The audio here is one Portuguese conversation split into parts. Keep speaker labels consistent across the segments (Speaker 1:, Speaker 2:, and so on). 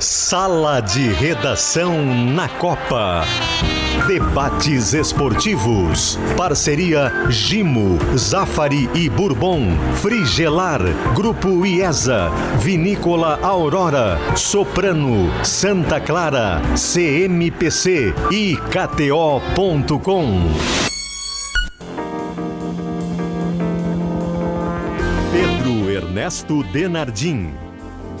Speaker 1: Sala de Redação na Copa. Debates esportivos. Parceria Gimo, Zafari e Bourbon. Frigelar. Grupo IESA. Vinícola Aurora. Soprano. Santa Clara. CMPC e KTO.com. Pedro Ernesto Denardim.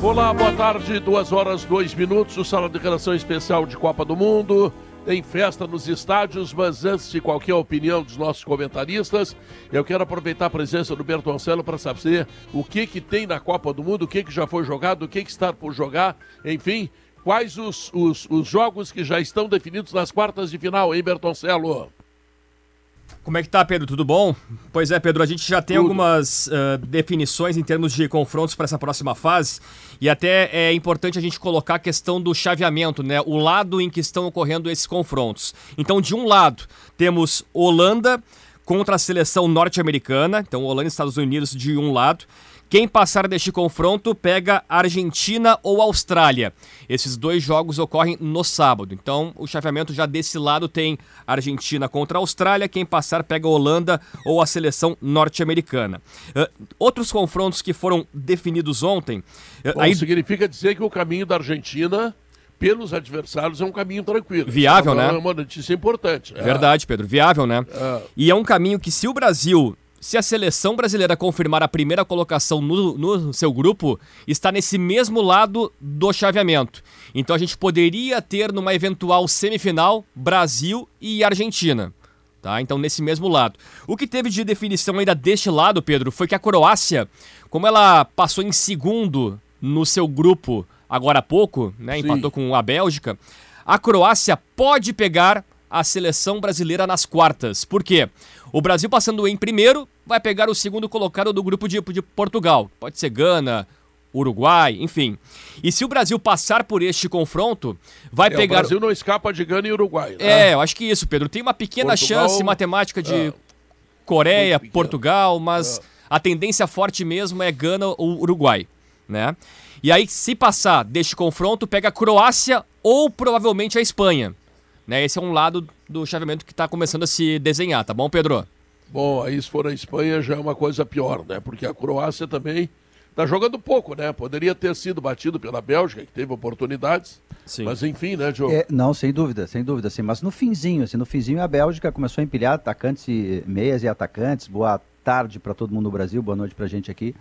Speaker 2: Olá, boa tarde, duas horas, dois minutos, o Sala de Redação Especial de Copa do Mundo. Tem festa nos estádios, mas antes de qualquer opinião dos nossos comentaristas, eu quero aproveitar a presença do Bertoncello para saber o que que tem na Copa do Mundo, o que que já foi jogado, o que que está por jogar, enfim, quais os, os, os jogos que já estão definidos nas quartas de final, hein, Bertoncello?
Speaker 3: Como é que tá, Pedro? Tudo bom? Pois é, Pedro, a gente já tem Tudo. algumas uh, definições em termos de confrontos para essa próxima fase e até é importante a gente colocar a questão do chaveamento, né? O lado em que estão ocorrendo esses confrontos. Então, de um lado, temos Holanda contra a seleção norte-americana, então Holanda e Estados Unidos de um lado. Quem passar deste confronto pega Argentina ou Austrália. Esses dois jogos ocorrem no sábado. Então, o chaveamento já desse lado tem Argentina contra Austrália. Quem passar pega Holanda ou a seleção norte-americana. Uh, outros confrontos que foram definidos ontem.
Speaker 2: Uh, Bom, aí... Significa dizer que o caminho da Argentina pelos adversários é um caminho tranquilo.
Speaker 3: Viável, uma,
Speaker 2: né? É uma notícia importante.
Speaker 3: É. Verdade, Pedro. Viável, né? É. E é um caminho que, se o Brasil se a seleção brasileira confirmar a primeira colocação no, no, seu grupo, está nesse mesmo lado do chaveamento. Então a gente poderia ter numa eventual semifinal Brasil e Argentina. Tá? Então, nesse mesmo lado. O que teve de definição ainda deste lado, Pedro, foi que a Croácia, como ela passou em segundo no seu grupo agora há pouco, né, empatou com a Bélgica, a Croácia pode pegar a seleção brasileira nas quartas. Por quê? O Brasil passando em primeiro vai pegar o segundo colocado do grupo de, de Portugal. Pode ser Gana, Uruguai, enfim. E se o Brasil passar por este confronto, vai é, pegar. O
Speaker 2: Brasil não escapa de Gana e Uruguai.
Speaker 3: Né? É, eu acho que isso, Pedro. Tem uma pequena Portugal, chance matemática de é, Coreia, Portugal, mas é. a tendência forte mesmo é Gana ou Uruguai, né? E aí, se passar deste confronto, pega a Croácia ou provavelmente a Espanha. Né? Esse é um lado do chaveamento que está começando a se desenhar, tá bom, Pedro?
Speaker 2: Bom, aí se for a Espanha já é uma coisa pior, né? Porque a Croácia também está jogando pouco, né? Poderia ter sido batido pela Bélgica, que teve oportunidades. Sim. Mas enfim, né, Diogo?
Speaker 4: É, não, sem dúvida, sem dúvida, sim. Mas no finzinho, assim, no finzinho a Bélgica começou a empilhar atacantes e meias e atacantes. Boa tarde para todo mundo no Brasil, boa noite para a gente aqui.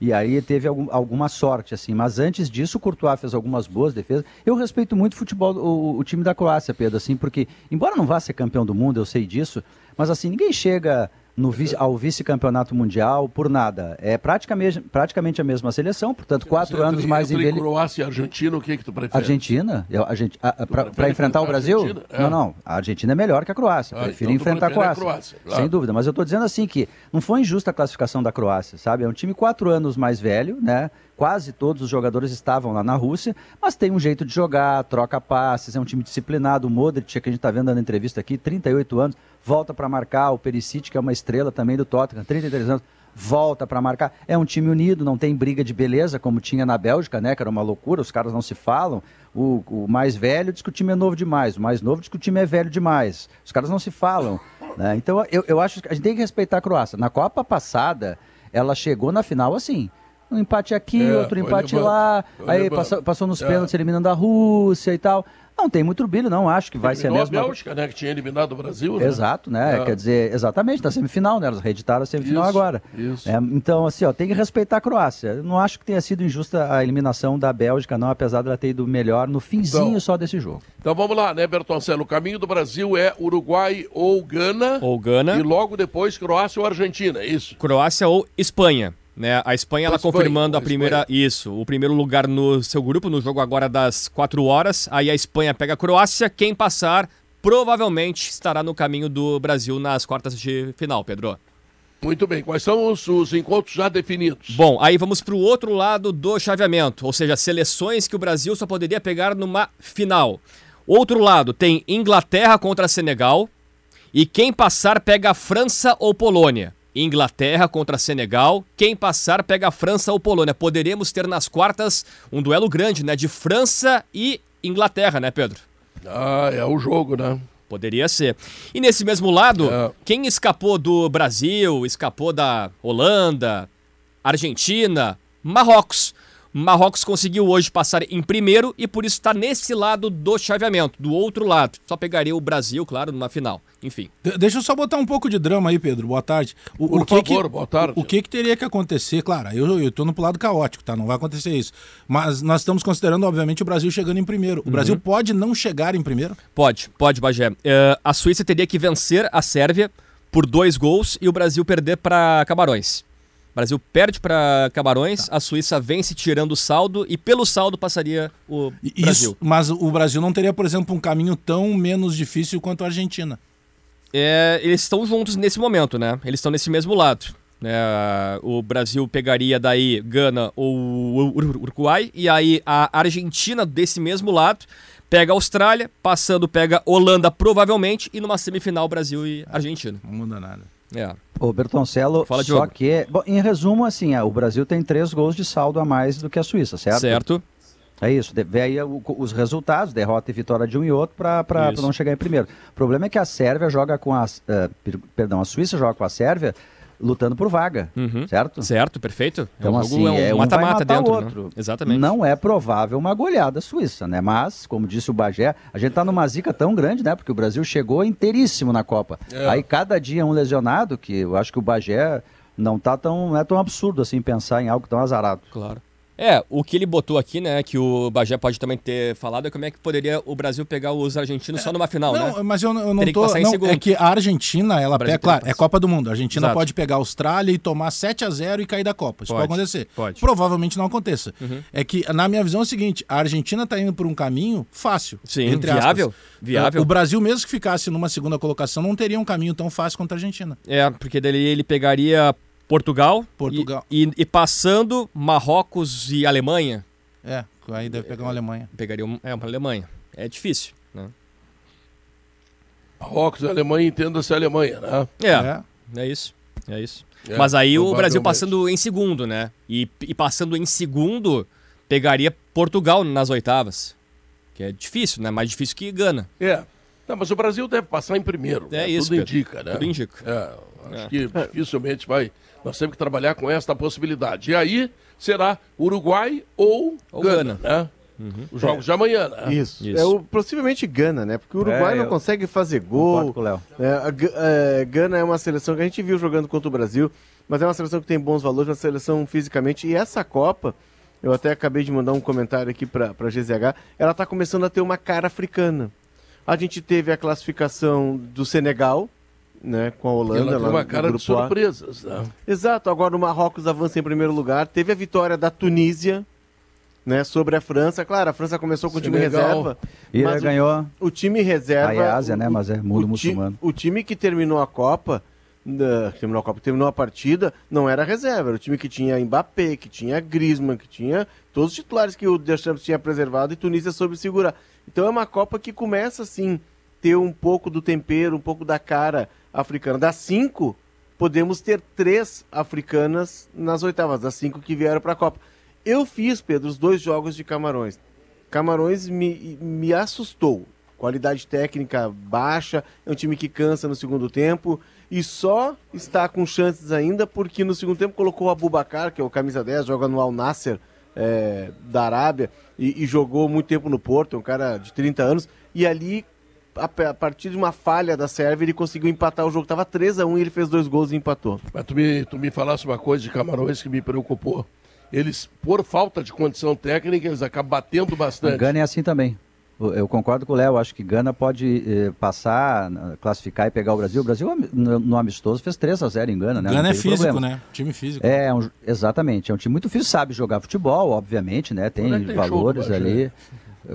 Speaker 4: E aí teve algum, alguma sorte, assim. Mas antes disso, o Courtois fez algumas boas defesas. Eu respeito muito o futebol, o, o time da Croácia, Pedro, assim, porque, embora não vá ser campeão do mundo, eu sei disso, mas assim, ninguém chega no ao vice-campeonato mundial por nada. É praticamente, praticamente a mesma seleção, portanto, quatro anos mais
Speaker 2: envelhecido. Croácia e Argentina, o que, é que tu prefere?
Speaker 4: Argentina? Para enfrentar o Brasil? É. Não, não. A Argentina é melhor que a Croácia. Ah, Prefiro então enfrentar a Croácia. A Croácia claro. Sem dúvida. Mas eu estou dizendo assim que não foi injusta a classificação da Croácia, sabe? É um time quatro anos mais velho, né? Quase todos os jogadores estavam lá na Rússia, mas tem um jeito de jogar, troca passes, é um time disciplinado. O Modric, que a gente está vendo na entrevista aqui, 38 anos, volta para marcar. O Perisic, que é uma estrela também do Tottenham, 33 anos, volta para marcar. É um time unido, não tem briga de beleza como tinha na Bélgica, né? Que era uma loucura, os caras não se falam. O, o mais velho diz que o time é novo demais, o mais novo diz que o time é velho demais. Os caras não se falam. Né? Então eu, eu acho que a gente tem que respeitar a Croácia. Na Copa passada, ela chegou na final assim um empate aqui, é, outro empate lá, aí passou, passou, nos é. pênaltis eliminando a Rússia e tal. Não tem muito brilho, não. Acho que vai ser mesmo.
Speaker 2: a Bélgica, né? Que tinha eliminado o Brasil. Né?
Speaker 4: Exato, né? É. Quer dizer, exatamente, na semifinal, né? Elas reeditaram a semifinal isso, agora. Isso. É, então, assim, ó, tem que respeitar a Croácia. Eu não acho que tenha sido injusta a eliminação da Bélgica, não, apesar dela ter ido melhor no finzinho então, só desse jogo.
Speaker 2: Então vamos lá, né, Bertoncelo? O caminho do Brasil é Uruguai ou Gana.
Speaker 3: Ou Gana.
Speaker 2: E logo depois Croácia ou Argentina, é isso?
Speaker 3: Croácia ou Espanha. Né? A Espanha ela confirmando a primeira Espanha. isso, o primeiro lugar no seu grupo no jogo agora das 4 horas. Aí a Espanha pega a Croácia, quem passar provavelmente estará no caminho do Brasil nas quartas de final, Pedro.
Speaker 2: Muito bem, quais são os, os encontros já definidos?
Speaker 3: Bom, aí vamos para o outro lado do chaveamento, ou seja, seleções que o Brasil só poderia pegar numa final. Outro lado tem Inglaterra contra Senegal e quem passar pega França ou Polônia. Inglaterra contra Senegal. Quem passar pega a França ou Polônia. Poderemos ter nas quartas um duelo grande, né? De França e Inglaterra, né, Pedro?
Speaker 2: Ah, é o jogo, né?
Speaker 3: Poderia ser. E nesse mesmo lado, é. quem escapou do Brasil, escapou da Holanda, Argentina, Marrocos. Marrocos conseguiu hoje passar em primeiro e por isso está nesse lado do chaveamento, do outro lado. Só pegaria o Brasil, claro, numa final. Enfim.
Speaker 5: De deixa eu só botar um pouco de drama aí, Pedro. Boa tarde.
Speaker 2: O, por o que favor,
Speaker 5: que,
Speaker 2: boa tarde.
Speaker 5: O, o, que, que teria que acontecer? Claro, eu, eu tô no lado caótico, tá? Não vai acontecer isso. Mas nós estamos considerando, obviamente, o Brasil chegando em primeiro. O uhum. Brasil pode não chegar em primeiro?
Speaker 3: Pode, pode, Bagé. Uh, a Suíça teria que vencer a Sérvia por dois gols e o Brasil perder para Camarões. Brasil perde para Camarões, tá. a Suíça vence tirando o saldo e pelo saldo passaria o Isso, Brasil.
Speaker 5: Mas o Brasil não teria, por exemplo, um caminho tão menos difícil quanto a Argentina.
Speaker 3: É, eles estão juntos nesse momento, né? Eles estão nesse mesmo lado. É, o Brasil pegaria daí Gana ou Uruguai e aí a Argentina desse mesmo lado pega a Austrália, passando pega Holanda provavelmente e numa semifinal Brasil e Argentina.
Speaker 5: Não muda nada.
Speaker 4: É. Ô Bertoncello, Fala, só Diogo. que, bom, em resumo, assim, o Brasil tem três gols de saldo a mais do que a Suíça, certo?
Speaker 3: Certo.
Speaker 4: É isso, vê aí os resultados, derrota e vitória de um e outro para não chegar em primeiro. O problema é que a Sérvia joga com a. Uh, perdão, a Suíça joga com a Sérvia lutando por vaga, uhum. certo?
Speaker 3: Certo, perfeito.
Speaker 4: Então, é um assim, é um mata-mata um dentro.
Speaker 3: Né?
Speaker 4: Outro. Né?
Speaker 3: Exatamente.
Speaker 4: Não é provável uma goleada suíça, né? Mas, como disse o Bagé, a gente tá numa zica tão grande, né? Porque o Brasil chegou inteiríssimo na Copa. É. Aí cada dia um lesionado, que eu acho que o Bagé não tá tão, não é tão absurdo assim pensar em algo tão azarado.
Speaker 3: Claro. É, o que ele botou aqui, né, que o Bagé pode também ter falado, é como é que poderia o Brasil pegar os argentinos é, só numa final,
Speaker 5: não,
Speaker 3: né?
Speaker 5: Mas eu, eu não Teria tô... Não, é que a Argentina, ela pega... Claro, é Copa do Mundo. A Argentina Exato. pode pegar a Austrália e tomar 7 a 0 e cair da Copa. Isso pode, pode acontecer. Pode. Provavelmente não aconteça. Uhum. É que, na minha visão, é o seguinte, a Argentina tá indo por um caminho fácil.
Speaker 3: Sim, entre viável. Viável.
Speaker 5: O Brasil, mesmo que ficasse numa segunda colocação, não teria um caminho tão fácil contra a Argentina.
Speaker 3: É, porque dali ele pegaria Portugal.
Speaker 5: Portugal.
Speaker 3: E, e, e, passando Marrocos e Alemanha.
Speaker 5: É, aí deve pegar uma Alemanha.
Speaker 3: Pegaria uma, é, uma Alemanha. É difícil, né?
Speaker 2: Marrocos e Alemanha, entenda-se a Alemanha, né?
Speaker 3: É, é, é isso. É isso. É, Mas aí o Brasil passando em segundo, né? E, e passando em segundo, pegaria Portugal nas oitavas. Que é difícil, né? Mais difícil que Gana.
Speaker 2: É. Não, mas o Brasil deve passar em primeiro.
Speaker 3: É né? isso.
Speaker 2: Tudo indica, né?
Speaker 3: Tudo indica.
Speaker 2: É, acho é. que dificilmente vai nós temos que trabalhar com esta possibilidade. E aí será Uruguai ou, ou Gana, Gana, né? Uhum. Os jogos é. de amanhã, né?
Speaker 6: Isso. Isso. É o, possivelmente Gana, né? Porque o Uruguai é, não consegue fazer gol. Com o É, a, é, Gana é uma seleção que a gente viu jogando contra o Brasil, mas é uma seleção que tem bons valores, uma seleção fisicamente. E essa Copa, eu até acabei de mandar um comentário aqui para a GZH, ela está começando a ter uma cara africana. A gente teve a classificação do Senegal, né, com a Holanda. Ela
Speaker 2: tem uma cara de surpresas. Né?
Speaker 6: Exato, agora o Marrocos avança em primeiro lugar. Teve a vitória da Tunísia né, sobre a França. Claro, a França começou com o time reserva.
Speaker 4: E mas ganhou.
Speaker 6: O, o, time reserva.
Speaker 4: A Ásia, né? Mas é mundo muçulmano.
Speaker 6: O time que terminou a Copa. Uh, terminou a Copa, terminou a partida, não era reserva, era o time que tinha Mbappé, que tinha Griezmann, que tinha todos os titulares que o Deschamps tinha preservado e Tunísia soube segurar. Então é uma Copa que começa assim ter um pouco do tempero, um pouco da cara africana. Das cinco, podemos ter três africanas nas oitavas, das cinco que vieram para a Copa. Eu fiz, Pedro, os dois jogos de Camarões. Camarões me, me assustou. Qualidade técnica baixa, é um time que cansa no segundo tempo e só está com chances ainda porque no segundo tempo colocou o Abubacar, que é o camisa 10, joga no Al Nasser é, da Arábia e, e, jogou muito tempo no Porto, é um cara de 30 anos, e ali a, partir de uma falha da Sérvia, ele conseguiu empatar o jogo. Tava 3 a 1 e ele fez dois gols e empatou.
Speaker 2: Mas tu me, tu me falasse uma coisa de Camarões que me preocupou. Eles, por falta de condição técnica, eles acabam batendo bastante. O
Speaker 4: Gana é assim também. Eu concordo com o Léo, acho que Gana pode eh, passar, classificar e pegar o Brasil. O Brasil, no, no amistoso, fez 3 a 0 em Gana, né?
Speaker 5: Gana é físico, problema. né? Time físico.
Speaker 4: É, um, exatamente. É um time muito físico, sabe jogar futebol, obviamente, né? Tem, é tem valores show, ali.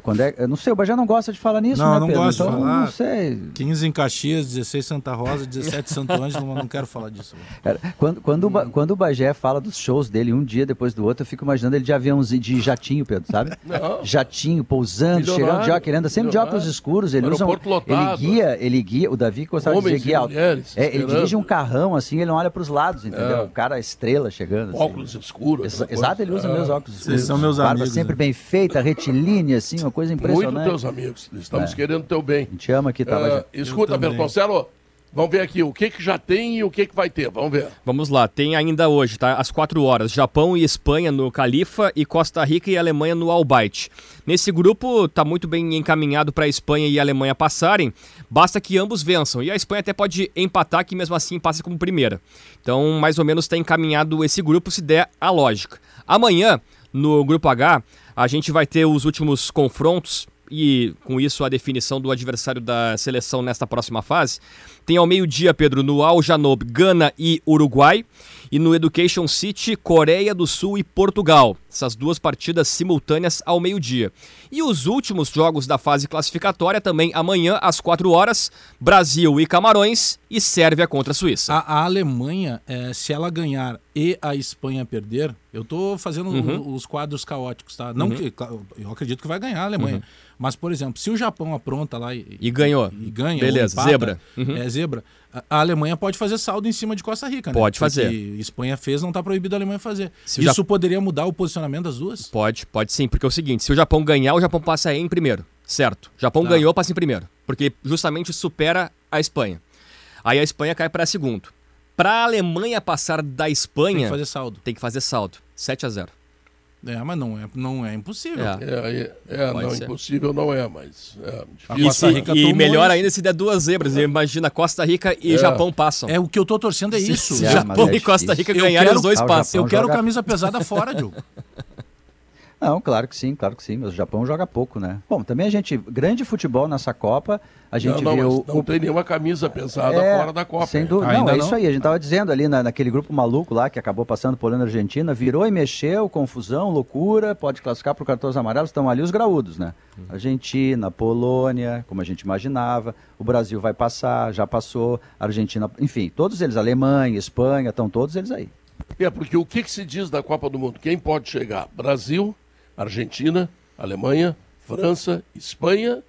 Speaker 4: Quando é, eu não sei, o Bajé não gosta de falar nisso,
Speaker 5: não,
Speaker 4: né,
Speaker 5: não
Speaker 4: Pedro?
Speaker 5: gosto
Speaker 4: então,
Speaker 5: de falar.
Speaker 4: Não sei.
Speaker 5: 15 em Caxias, 16 Santa Rosa, 17 Santo Ângelo, mas não quero falar disso.
Speaker 4: Cara, quando, quando, hum. o, quando o Bagé fala dos shows dele um dia depois do outro, eu fico imaginando ele de aviãozinho, de jatinho, Pedro, sabe? Não. Jatinho, pousando, chegando de óculos, ele anda sempre de óculos escuros, ele usa um, ele guia, ele guia, o Davi gostava de dizer guia alto. É, ele dirige um carrão assim, ele não olha para os lados, entendeu? É. O cara, a estrela chegando. Assim.
Speaker 2: Óculos escuros.
Speaker 4: exato, ele usa é. meus óculos escuros.
Speaker 5: Vocês são meus
Speaker 4: Barba
Speaker 5: amigos.
Speaker 4: sempre né? bem feita, retilínea, assim, uma coisa impressionante.
Speaker 2: Muito teus amigos, estamos é. querendo teu bem.
Speaker 4: A gente ama aqui, tá? Uh,
Speaker 2: escuta, Bertoncelo, Vamos ver aqui o que, que já tem e o que, que vai ter. Vamos ver.
Speaker 3: Vamos lá, tem ainda hoje, tá? Às 4 horas, Japão e Espanha no Califa e Costa Rica e Alemanha no Albaite. Nesse grupo tá muito bem encaminhado para a Espanha e a Alemanha passarem. Basta que ambos vençam. E a Espanha até pode empatar, que mesmo assim passa como primeira. Então, mais ou menos está encaminhado esse grupo se der a lógica. Amanhã, no grupo H, a gente vai ter os últimos confrontos e com isso a definição do adversário da seleção nesta próxima fase. Tem ao meio-dia, Pedro, no Al Janob, Gana e Uruguai. E no Education City, Coreia do Sul e Portugal. Essas duas partidas simultâneas ao meio-dia. E os últimos jogos da fase classificatória também amanhã, às 4 horas, Brasil e Camarões e Sérvia contra a Suíça.
Speaker 5: A, a Alemanha, é, se ela ganhar e a Espanha perder, eu estou fazendo uhum. os quadros caóticos, tá? Não uhum. que, eu acredito que vai ganhar a Alemanha. Uhum. Mas, por exemplo, se o Japão apronta lá e,
Speaker 3: e ganhou.
Speaker 5: E, ganha,
Speaker 3: beleza, empata, zebra.
Speaker 5: Uhum. É zebra. A, Alemanha pode fazer saldo em cima de Costa Rica, né?
Speaker 3: Pode fazer.
Speaker 5: Porque Espanha fez, não está proibido a Alemanha fazer. Se Isso poderia mudar o posicionamento das duas?
Speaker 3: Pode, pode sim, porque é o seguinte, se o Japão ganhar, o Japão passa em primeiro, certo? O Japão tá. ganhou, passa em primeiro, porque justamente supera a Espanha. Aí a Espanha cai para segundo. Para a Alemanha passar da Espanha, tem
Speaker 5: que fazer saldo.
Speaker 3: Tem que fazer saldo, 7 a 0.
Speaker 5: É, mas não é, não é impossível.
Speaker 2: É, é, é, é não, ser. impossível não é, mas. É
Speaker 3: e, se, e melhor isso. ainda se der duas zebras. É. Imagina Costa Rica e é. Japão passam.
Speaker 5: É o que eu tô torcendo é isso.
Speaker 3: Se, Japão é e Costa Rica ganharem, os dois ah, passam.
Speaker 5: Eu quero joga... camisa pesada fora, Diogo.
Speaker 4: Não, claro que sim, claro que sim. Mas o Japão joga pouco, né? Bom, também a gente. Grande futebol nessa Copa. A gente
Speaker 2: não, não,
Speaker 4: viu.
Speaker 2: Não
Speaker 4: o...
Speaker 2: tem nenhuma camisa pesada é, fora da Copa.
Speaker 4: Sem dúvida. Não, é isso aí. A gente tava dizendo ali na, naquele grupo maluco lá que acabou passando por Holanda Argentina, virou e mexeu, confusão, loucura, pode classificar para o cartões amarelos, estão ali os graúdos, né? Uhum. Argentina, Polônia, como a gente imaginava. O Brasil vai passar, já passou. Argentina, enfim, todos eles, Alemanha, Espanha, estão todos eles aí.
Speaker 2: É, porque o que, que se diz da Copa do Mundo? Quem pode chegar? Brasil, Argentina, Alemanha, França, Espanha.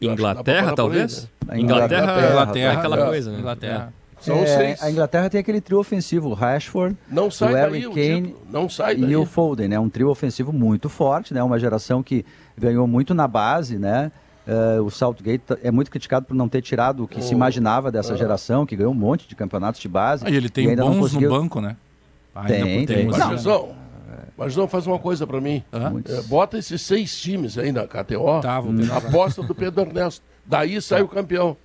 Speaker 3: Inglaterra, talvez?
Speaker 4: Né? Inglaterra, Inglaterra,
Speaker 3: Inglaterra, é aquela coisa, né?
Speaker 4: Inglaterra. São é, seis. A Inglaterra tem aquele trio ofensivo, o Rashford,
Speaker 2: não sai
Speaker 4: o Harry Kane
Speaker 2: não sai
Speaker 4: e o Foden, né? Um trio ofensivo muito forte, né? Uma geração que ganhou muito na base, né? Uh, o Southgate é muito criticado por não ter tirado o que oh. se imaginava dessa oh. geração, que ganhou um monte de campeonatos de base.
Speaker 5: Ah, e ele tem e bons conseguiu... no banco, né?
Speaker 4: Ainda tem, tem.
Speaker 2: Não, mas não faz uma coisa para mim. É, bota esses seis times aí na KTO. Tá, vou aposta do Pedro Ernesto. Daí sai tá. o campeão.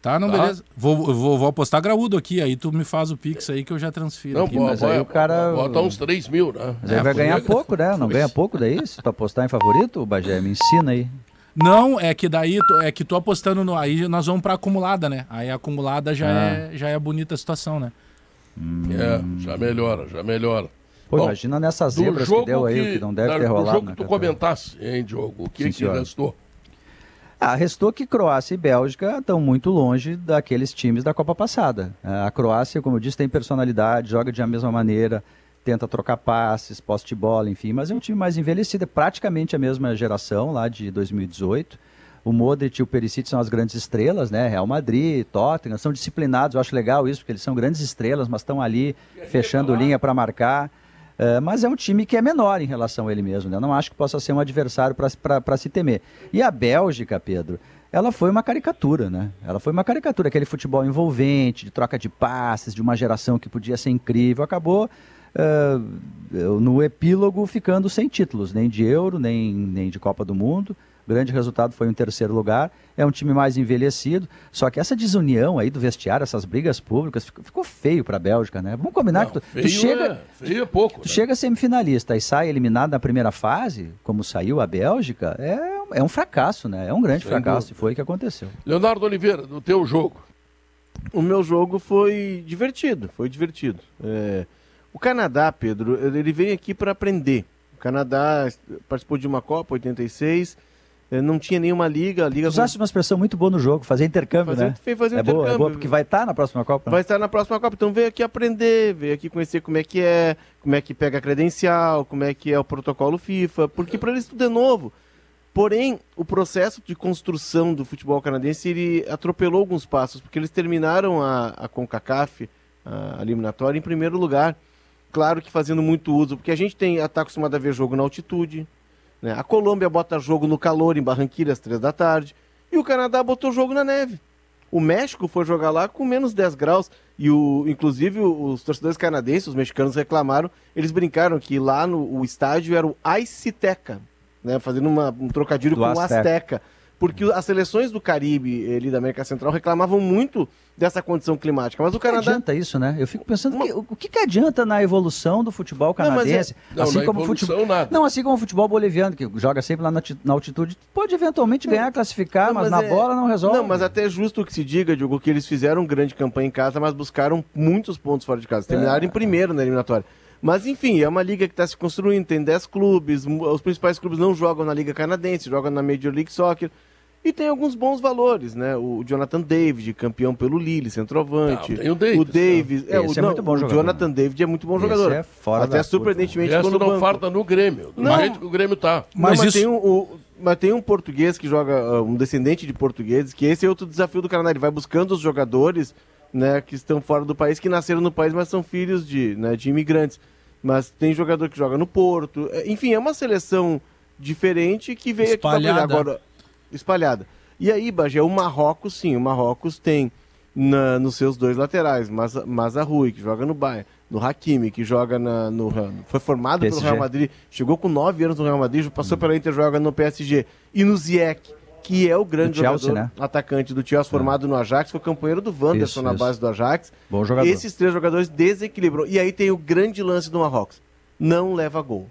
Speaker 5: Tá, não, tá. beleza. Vou, vou, vou apostar graúdo aqui, aí tu me faz o Pix aí que eu já transfiro.
Speaker 2: Não,
Speaker 5: aqui,
Speaker 2: mas aí o cara. Bota uns 3 mil, né?
Speaker 4: Mas é, vai ganhar pouco, né? Não ganha pouco daí? Se tu apostar em favorito, Bagé, me ensina aí.
Speaker 5: Não, é que daí é que tu apostando no. Aí nós vamos pra acumulada, né? Aí a acumulada já, ah. é, já é bonita a situação, né?
Speaker 2: Hum. É, já melhora, já melhora.
Speaker 4: Pô, Bom, imagina nessas zebras que deu aí, que, que não deve ter rolado.
Speaker 2: O jogo que tu comentasse, hein, Diogo? O que, Sim, que restou?
Speaker 4: Ah, restou que Croácia e Bélgica estão muito longe daqueles times da Copa passada. A Croácia, como eu disse, tem personalidade, joga de a mesma maneira, tenta trocar passes, poste de bola, enfim, mas é um time mais envelhecido, é praticamente a mesma geração lá de 2018. O Modric e o Perisic são as grandes estrelas, né? Real Madrid, Tottenham, são disciplinados. Eu acho legal isso, porque eles são grandes estrelas, mas estão ali fechando linha para marcar. Uh, mas é um time que é menor em relação a ele mesmo. Né? Não acho que possa ser um adversário para se temer. E a Bélgica, Pedro, ela foi uma caricatura, né? Ela foi uma caricatura, aquele futebol envolvente, de troca de passes, de uma geração que podia ser incrível, acabou uh, no epílogo ficando sem títulos, nem de Euro, nem, nem de Copa do Mundo. O grande resultado foi um terceiro lugar. É um time mais envelhecido. Só que essa desunião aí do vestiário, essas brigas públicas, ficou, ficou feio para a Bélgica, né? Vamos combinar Não, que tu, tu chega, é,
Speaker 2: feio é pouco.
Speaker 4: Tu né? chega semifinalista e sai eliminado na primeira fase, como saiu a Bélgica, é, é um fracasso, né? É um grande Sem fracasso dúvida. e foi o que aconteceu.
Speaker 2: Leonardo Oliveira, no teu jogo.
Speaker 6: O meu jogo foi divertido, foi divertido. É... O Canadá, Pedro, ele vem aqui para aprender Canadá participou de uma Copa, 86, eh, não tinha nenhuma liga. Liga
Speaker 4: Usaste uma expressão muito boa no jogo, fazer intercâmbio, fazer,
Speaker 6: né? Fazer
Speaker 4: é
Speaker 6: intercâmbio.
Speaker 4: Boa, é boa porque vai estar tá na próxima Copa.
Speaker 6: Né? Vai estar na próxima Copa, então veio aqui aprender, veio aqui conhecer como é que é, como é que pega a credencial, como é que é o protocolo FIFA, porque para eles tudo é novo. Porém, o processo de construção do futebol canadense ele atropelou alguns passos, porque eles terminaram a, a CONCACAF, a eliminatória, em primeiro lugar. Claro que fazendo muito uso, porque a gente tem está acostumado a ver jogo na altitude. Né? A Colômbia bota jogo no calor, em Barranquilla, às três da tarde. E o Canadá botou jogo na neve. O México foi jogar lá com menos 10 graus. E o, inclusive os torcedores canadenses, os mexicanos reclamaram, eles brincaram que lá no o estádio era o Iciteca, né? Fazendo uma, um trocadilho Do com o Azteca. Azteca porque as seleções do Caribe ali da América Central reclamavam muito dessa condição climática. Mas o, o Canadá.
Speaker 4: Que adianta isso, né? Eu fico pensando Uma... que, o que, que adianta na evolução do futebol canadense?
Speaker 2: Não, é... não, assim como futebol. Nada.
Speaker 4: Não, assim como o futebol boliviano, que joga sempre lá na, na altitude, pode eventualmente ganhar, classificar, não, mas, mas, na é... bola não resolve.
Speaker 6: Não, mas até é justo que se diga, Diogo, que eles fizeram grande campanha em casa, mas buscaram muitos pontos fora de casa. Terminaram é. em primeiro na eliminatória. Mas enfim, é uma liga que está se construindo, tem 10 clubes, os principais clubes não jogam na Liga Canadense, jogam na Major League Soccer. E tem alguns bons valores, né? O Jonathan David, campeão pelo Lille, centroavante. Não, tem o Davis. O Davis. Né? É, o, é muito bom o jogador. Jonathan David é muito bom jogador. Esse é fora Até surpreendentemente
Speaker 2: quando não farta no Grêmio. Do não, jeito que o Grêmio tá.
Speaker 6: Mas, não, mas isso... tem um, o, mas tem um português que joga, ah, um descendente de portugueses, que esse é outro desafio do Canadá. Ele vai buscando os jogadores né, que estão fora do país, que nasceram no país, mas são filhos de, né, de imigrantes. Mas tem jogador que joga no Porto. É, enfim, é uma seleção diferente que veio Espalhada. aqui agora espalhada. E aí, Bagé, o Marrocos, sim, o Marrocos tem na, nos seus dois laterais, Mazarrui, que joga no Bayern, no Hakimi, que joga na, no foi formado PSG. pelo Real Madrid, chegou com 9 anos no Real Madrid, passou hum. pela Inter, joga no PSG, e no Ziyech, que é o grande Chelsea, jogador, né? atacante do Chelsea, formado é. no Ajax, foi companheiro do Wanderson isso, na isso. base do Ajax.
Speaker 4: Bom jogador.
Speaker 6: Esses três jogadores desequilibram. E aí tem o grande lance do Marrocos. Não leva gol.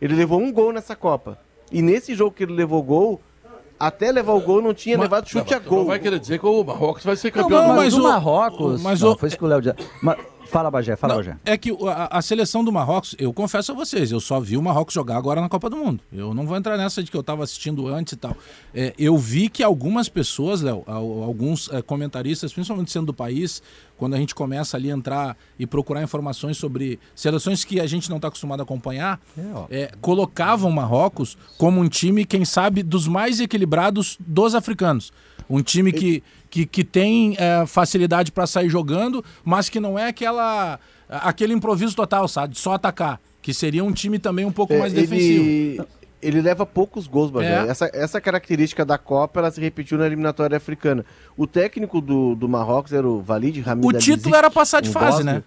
Speaker 6: Ele levou um gol nessa Copa. E nesse jogo que ele levou gol, até levar o gol não tinha mas, levado chute não, a gol. Não
Speaker 2: vai querer dizer que o Marrocos vai ser campeão.
Speaker 4: Não, não, mas, mas o, Marrocos. Mas não, o, foi isso que o Léo. Mas, Fala, Bagé, fala, não, Bagé.
Speaker 5: É que a, a, seleção do Marrocos, eu confesso a vocês, eu só vi o Marrocos jogar agora na Copa do Mundo. Eu não vou entrar nessa de que eu estava assistindo antes e tal. É, eu vi que algumas pessoas, Léo, alguns é, comentaristas, principalmente sendo do país, quando a gente começa ali a entrar e procurar informações sobre seleções que a gente não está acostumado a acompanhar, é, é, colocavam Marrocos como um time, quem sabe, dos mais equilibrados dos africanos. Um time que, que, que tem é, facilidade para sair jogando, mas que não é aquela aquele improviso total, sabe? Só atacar. Que seria um time também um pouco é, mais defensivo.
Speaker 6: Ele, leva poucos gols, Bagé. É. Essa, essa característica da Copa ela se repetiu na eliminatória africana. O técnico do, do Marrocos era o Valide Hamid
Speaker 5: O título era passar de fase, né?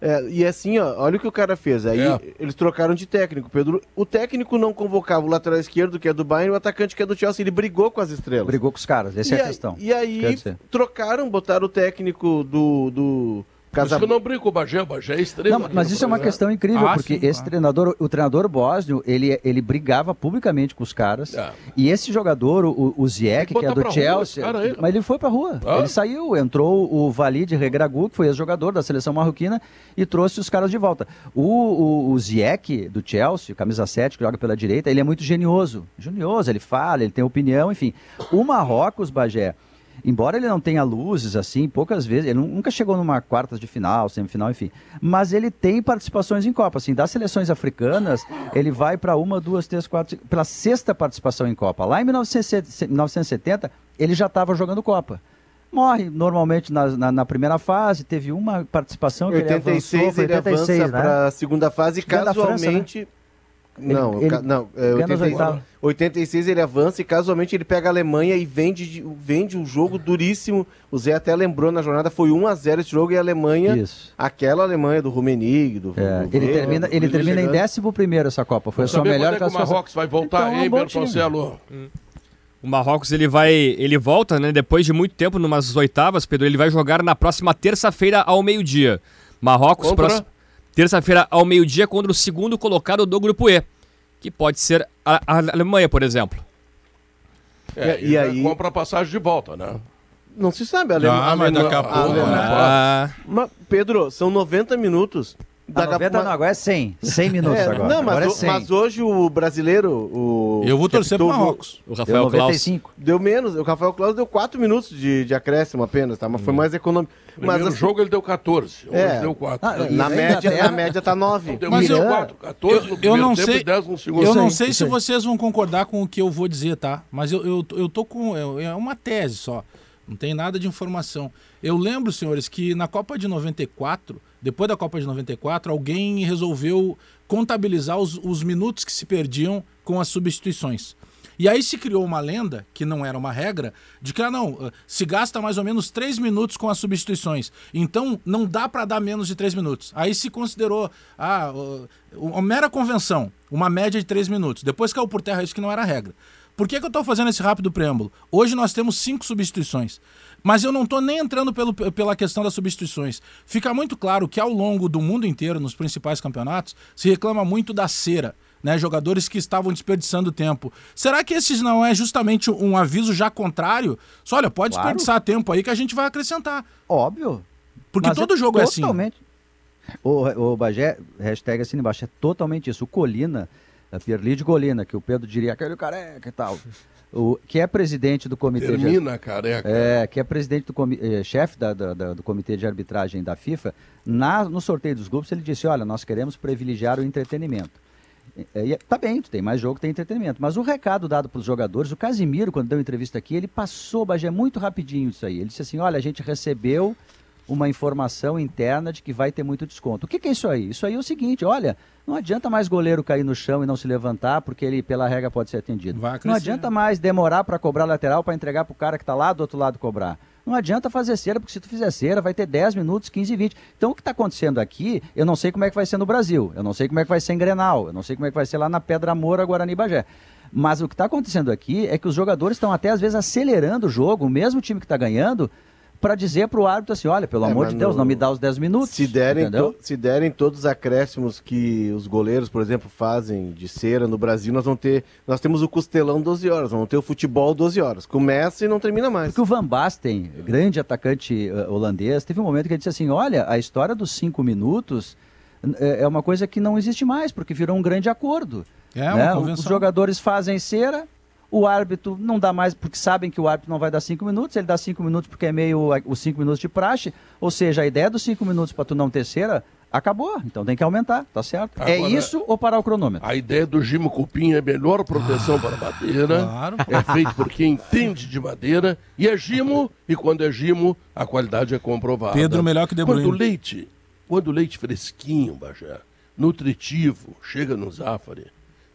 Speaker 6: É, e assim, ó, olha o que o cara fez. Aí é. eles trocaram de técnico, Pedro. O técnico não convocava o lateral esquerdo, que é do Bayern, e o atacante, que é do Chelsea. Ele brigou com as estrelas.
Speaker 4: Brigou com os caras, essa e é a questão.
Speaker 6: E aí trocaram, botaram o técnico do, do
Speaker 2: Casa... Que eu não brinco com o Bagé, o Bagé é extremo.
Speaker 4: Não, mas isso é uma questão incrível, ah, porque sim, esse ah. treinador, o treinador bósnio, ele, ele brigava publicamente com os caras. É. E esse jogador, o, o Ziyech, que é do Chelsea, rua, mas ele foi pra rua. Ah. Ele saiu, entrou o Valide Regragu, que foi ex-jogador da seleção marroquina, e trouxe os caras de volta. O, o, o Ziyech, do Chelsea, camisa 7, que joga pela direita, ele é muito genioso. Genioso, ele fala, ele tem opinião, enfim. O Marrocos, Bagé, embora ele não tenha luzes assim, poucas vezes, ele nunca chegou numa quartas de final, semifinal, enfim, mas ele tem participações em Copa, assim, das seleções africanas, ele vai para uma, duas, três, quatro, pela sexta participação em Copa. Lá em 1970, ele já estava jogando Copa morre normalmente na, na, na, primeira fase, teve uma participação que
Speaker 6: 86, ele avançou, ele 86, avança né? para a segunda fase, casualmente... França, né? Não, ele, não é, 86, 86 ele avança e casualmente ele pega a Alemanha e vende, vende um jogo duríssimo. O Zé até lembrou na jornada, foi 1 a 0 esse jogo e a Alemanha, Isso. aquela Alemanha do Rumenig, do,
Speaker 4: é, do ele termina, ele termina em 11 primeiro essa Copa, foi a sua melhor
Speaker 2: classificação. O Marrocos vai voltar, então, hein, é Bertoncelo?
Speaker 3: Hum. O Marrocos ele vai, ele volta, né, depois de muito tempo numas oitavas, Pedro, ele vai jogar na próxima terça-feira ao meio-dia. Marrocos próximo terça-feira ao meio-dia contra o segundo colocado do grupo E, que pode ser a, a Alemanha, por exemplo.
Speaker 2: É, e, e aí compra a passagem de volta, né?
Speaker 6: Não se sabe, a Alemanha.
Speaker 5: Ah, mas daqui a pouco, né?
Speaker 6: Mas, Pedro, são 90 minutos
Speaker 4: Da 90 não, agora é 100. 100 minutos é, agora. Não,
Speaker 6: mas,
Speaker 4: agora
Speaker 6: é 100. mas hoje o brasileiro. O
Speaker 5: eu vou torcer pro Marrocos.
Speaker 7: O Rafael deu 95.
Speaker 6: Klaus. Deu menos. O Rafael Klaus deu 4 minutos de, de acréscimo apenas, tá? Mas foi hum. mais econômico.
Speaker 2: Mas
Speaker 6: o
Speaker 2: assim, jogo ele deu 14. Hoje é. deu 4. Ah,
Speaker 6: na, média, na média tá 9.
Speaker 5: Deu mas eu, 4, 14 eu, eu não sei, 10 no segundo. Eu não sei se vocês vão concordar com o que eu vou dizer, tá? Mas eu, eu, eu tô com. É uma tese só. Não tem nada de informação. Eu lembro, senhores, que na Copa de 94, depois da Copa de 94, alguém resolveu contabilizar os, os minutos que se perdiam com as substituições. E aí se criou uma lenda, que não era uma regra, de que ah, não, ah, se gasta mais ou menos três minutos com as substituições. Então não dá para dar menos de três minutos. Aí se considerou ah, uma mera convenção, uma média de três minutos. Depois caiu por terra isso que não era regra. Por que, que eu estou fazendo esse rápido preâmbulo? Hoje nós temos cinco substituições. Mas eu não estou nem entrando pelo, pela questão das substituições. Fica muito claro que ao longo do mundo inteiro, nos principais campeonatos, se reclama muito da cera. Né, jogadores que estavam desperdiçando tempo. Será que esses não é justamente um aviso já contrário? Só olha, pode claro. desperdiçar tempo aí que a gente vai acrescentar.
Speaker 4: Óbvio.
Speaker 5: Porque Mas todo é jogo
Speaker 4: totalmente... é assim. Totalmente. O, o Bagé, hashtag assim embaixo, é totalmente isso. O Colina a Pierli de Golina, que o Pedro diria aquele careca e tal. O, que é presidente do comitê
Speaker 2: Termina, de, careca.
Speaker 4: É, que é presidente do é, chefe da, da, da, do comitê de arbitragem da FIFA, na, no sorteio dos grupos ele disse, olha, nós queremos privilegiar o entretenimento. É, tá bem, tu tem mais jogo, tem entretenimento. Mas o recado dado para os jogadores, o Casimiro, quando deu entrevista aqui, ele passou, Bagé, muito rapidinho isso aí. Ele disse assim, olha, a gente recebeu uma informação interna de que vai ter muito desconto. O que, que, é isso aí? Isso aí é o seguinte, olha, não adianta mais goleiro cair no chão e não se levantar, porque ele, pela regra, pode ser atendido. Não adianta mais demorar para cobrar lateral para entregar para o cara que está lá do outro lado cobrar. Não adianta fazer cera, porque se tu fizer cera, vai ter 10 minutos, 15, 20. Então, o que está acontecendo aqui, eu não sei como é que vai ser no Brasil, eu não sei como é que vai ser em Grenal, eu não sei como é que vai ser lá na Pedra Moura, Guarani Bagé. Mas o que está acontecendo aqui é que os jogadores estão até, às vezes, acelerando o jogo, o mesmo time que está ganhando, para dizer para o árbitro assim, olha, pelo é, amor de Deus, no... não me dá os 10 minutos.
Speaker 6: Se derem, to... se derem todos os acréscimos que os goleiros, por exemplo, fazem de cera no Brasil, nós vamos ter, nós temos o costelão 12 horas, vamos ter o futebol 12 horas. Começa e não termina mais.
Speaker 4: Porque o Van Basten, grande atacante uh, holandês, teve um momento que ele disse assim, olha, a história dos 5 minutos é, é uma coisa que não existe mais, porque virou um grande acordo. É, né? Os jogadores fazem cera, o árbitro não dá mais, porque sabem que o árbitro não vai dar cinco minutos, ele dá cinco minutos porque é meio os cinco minutos de praxe. Ou seja, a ideia dos cinco minutos para tu não terceira acabou. Então tem que aumentar, tá certo? É Agora, é isso ou parar o cronômetro?
Speaker 2: A ideia do Gimo Cupim é melhor proteção ah, para a madeira. Claro. É feito por quem entende de madeira. E é Gimo, e quando é Gimo, a qualidade é comprovada.
Speaker 5: Pedro melhor que De Bruyne.
Speaker 2: Quando o leite, quando o leite fresquinho, Bajé, nutritivo, chega no Zafari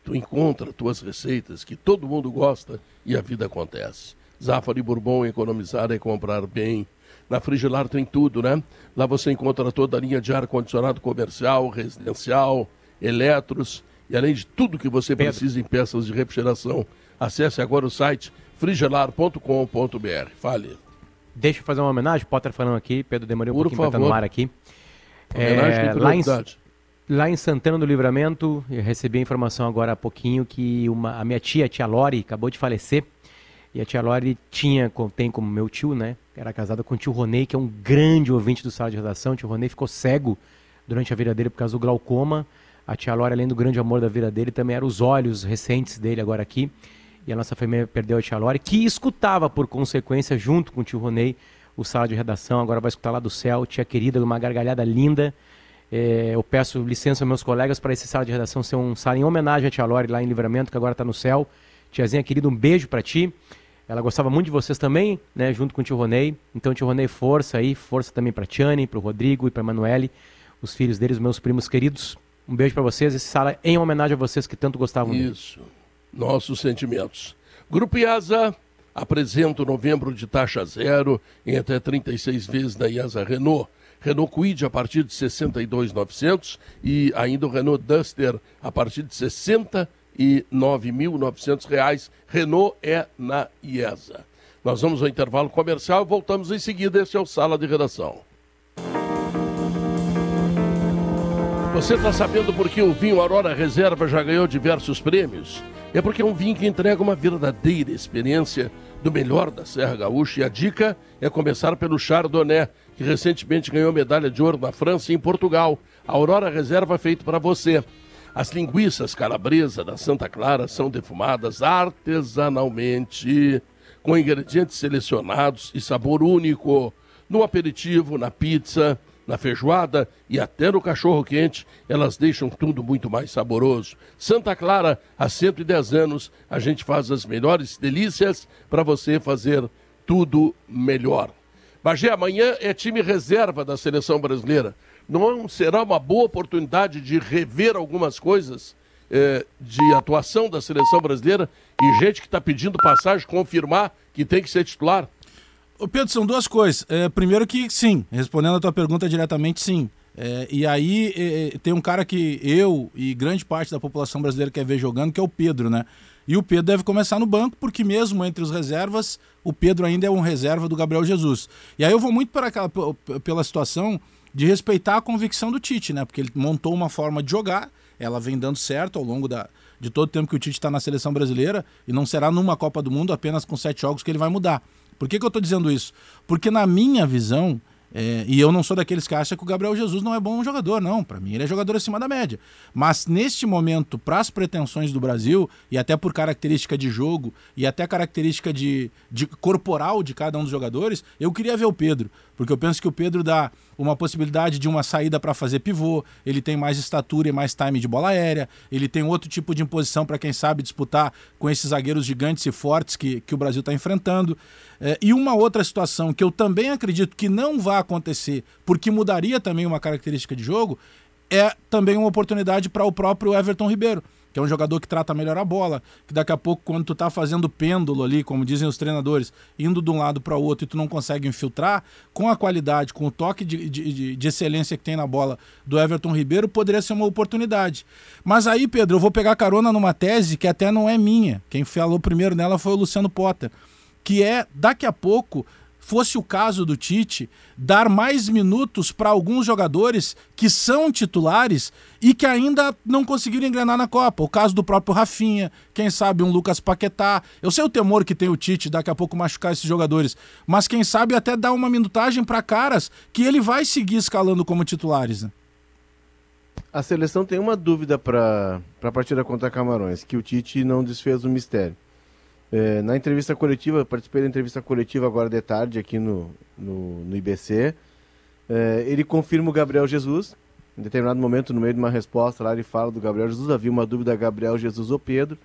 Speaker 2: tu encontra tuas receitas que todo mundo gosta e a vida acontece. Zafari Bourbon, economizar é comprar bem. Na Frigelar tem tudo, né? Lá você encontra toda a linha de ar-condicionado comercial, residencial, eletros e além de tudo que você Pedro. precisa em peças de refrigeração. Acesse agora o site frigelar.com.br. Fale.
Speaker 7: Deixa eu fazer uma homenagem, Potter falando aqui, Pedro demorou um Por pouquinho para estar no ar aqui. Homenagem é, lá em, Lá em Santana do Livramento, eu recebi a informação agora há pouquinho que uma, a minha tia, a tia Lori, acabou de falecer. E a tia Lori tinha, tem como meu tio, né? Era casada com o tio Ronei, que é um grande ouvinte do sala de redação. O tio Ronei ficou cego durante a vida dele por causa do glaucoma. A tia Lori, além do grande amor da vida dele, também eram os olhos recentes dele agora aqui. E a nossa família perdeu a tia Lori, que escutava, por consequência, junto com o tio Ronei, o sala de redação. Agora vai escutar lá do céu. Tia querida, uma gargalhada linda. É, eu peço licença aos meus colegas para esse sala de redação ser um sala em homenagem a Tia Lore lá em Livramento, que agora está no céu. Tiazinha querida, um beijo para ti. Ela gostava muito de vocês também, né, junto com o tio Ronei. Então, tio Ronei, força aí, força também para Tiane, para o Rodrigo e para Manuele, os filhos deles, meus primos queridos. Um beijo para vocês. Esse sala em homenagem a vocês que tanto gostavam
Speaker 2: Isso. Dele. Nossos sentimentos. Grupo IASA apresenta o novembro de taxa zero em até 36 vezes da IASA Renault. Renault Kwid a partir de 62.900 e ainda o Renault Duster a partir de 69.900 reais. Renault é na IESA. Nós vamos ao intervalo comercial e voltamos em seguida. Este é o Sala de Redação. Você está sabendo por que o vinho Aurora Reserva já ganhou diversos prêmios? É porque é um vinho que entrega uma verdadeira experiência do melhor da Serra Gaúcha e a dica é começar pelo Chardonnay que recentemente ganhou medalha de ouro na França e em Portugal. A Aurora Reserva feito para você. As linguiças calabresa da Santa Clara são defumadas artesanalmente, com ingredientes selecionados e sabor único. No aperitivo, na pizza, na feijoada e até no cachorro quente, elas deixam tudo muito mais saboroso. Santa Clara, há 110 anos, a gente faz as melhores delícias para você fazer tudo melhor. Bagé, amanhã é time reserva da seleção brasileira. Não será uma boa oportunidade de rever algumas coisas eh, de atuação da seleção brasileira e gente que está pedindo passagem confirmar que tem que ser titular?
Speaker 5: Ô Pedro, são duas coisas. É, primeiro que sim, respondendo a tua pergunta diretamente, sim. É, e aí é, tem um cara que eu e grande parte da população brasileira quer ver jogando, que é o Pedro, né? E o Pedro deve começar no banco, porque mesmo entre os reservas, o Pedro ainda é um reserva do Gabriel Jesus. E aí eu vou muito para aquela, pela situação de respeitar a convicção do Tite, né? Porque ele montou uma forma de jogar, ela vem dando certo ao longo da, de todo o tempo que o Tite está na seleção brasileira, e não será numa Copa do Mundo apenas com sete jogos que ele vai mudar. Por que, que eu estou dizendo isso? Porque na minha visão, é, e eu não sou daqueles que acham que o Gabriel Jesus não é bom jogador, não. Para mim, ele é jogador acima da média. Mas neste momento, para as pretensões do Brasil, e até por característica de jogo, e até característica de, de corporal de cada um dos jogadores, eu queria ver o Pedro. Porque eu penso que o Pedro dá uma possibilidade de uma saída para fazer pivô, ele tem mais estatura e mais time de bola aérea, ele tem outro tipo de imposição para quem sabe disputar com esses zagueiros gigantes e fortes que, que o Brasil está enfrentando. É, e uma outra situação que eu também acredito que não vai acontecer, porque mudaria também uma característica de jogo, é também uma oportunidade para o próprio Everton Ribeiro que é um jogador que trata melhor a bola, que daqui a pouco, quando tu tá fazendo pêndulo ali, como dizem os treinadores, indo de um lado para o outro e tu não consegue infiltrar, com a qualidade, com o toque de, de, de, excelência que tem na bola do Everton Ribeiro, poderia ser uma oportunidade. Mas aí, Pedro, eu vou pegar carona numa tese que até não é minha. Quem falou primeiro nela foi o Luciano Potter, que é, daqui a pouco, fosse o caso do Tite, dar mais minutos para alguns jogadores que são titulares e que ainda não conseguiram engrenar na Copa. O caso do próprio Rafinha, quem sabe um Lucas Paquetá. Eu sei o temor que tem o Tite daqui a pouco machucar esses jogadores, mas quem sabe até dar uma minutagem para caras que ele vai seguir escalando como titulares. Né?
Speaker 6: A seleção tem uma dúvida para a partida contra Camarões, que o Tite não desfez o mistério. É, na entrevista coletiva, participei da entrevista coletiva agora de tarde aqui no, no, no IBC. É, ele confirma o Gabriel Jesus. Em determinado momento, no meio de uma resposta lá, ele fala do Gabriel Jesus. Havia uma dúvida: Gabriel Jesus ou Pedro.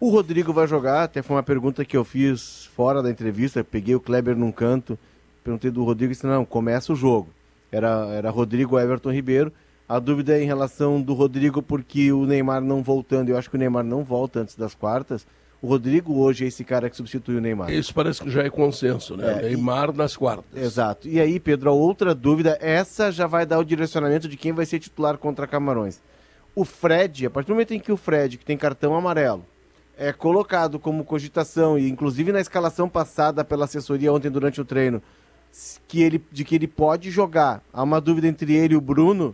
Speaker 6: O Rodrigo vai jogar. Até foi uma pergunta que eu fiz fora da entrevista. Peguei o Kleber num canto, perguntei do Rodrigo e disse: Não, começa o jogo. Era, era Rodrigo Everton Ribeiro. A dúvida é em relação do Rodrigo, porque o Neymar não voltando. Eu acho que o Neymar não volta antes das quartas. O Rodrigo hoje é esse cara que substitui o Neymar.
Speaker 2: Isso parece que já é consenso, né? É, Neymar e... nas quartas.
Speaker 6: Exato. E aí, Pedro, a outra dúvida, essa já vai dar o direcionamento de quem vai ser titular contra Camarões. O Fred, a partir do momento em que o Fred, que tem cartão amarelo, é colocado como cogitação, e inclusive na escalação passada pela assessoria ontem durante o treino, que ele, de que ele pode jogar. Há uma dúvida entre ele e o Bruno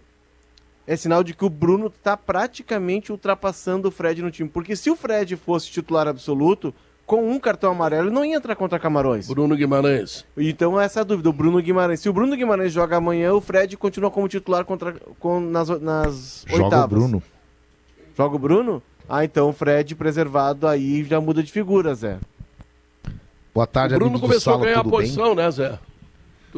Speaker 6: é sinal de que o Bruno está praticamente ultrapassando o Fred no time. Porque se o Fred fosse titular absoluto, com um cartão amarelo, não ia entrar contra Camarões.
Speaker 2: Bruno Guimarães.
Speaker 6: Então essa é a dúvida. O Bruno Guimarães. Se o Bruno Guimarães joga amanhã, o Fred continua como titular contra, com, nas, nas
Speaker 5: joga oitavas. Joga o Bruno.
Speaker 6: Joga o Bruno? Ah, então o Fred preservado aí já muda de figura, Zé.
Speaker 2: Boa tarde, O Bruno começou Sala, a ganhar a posição, bem? né, Zé?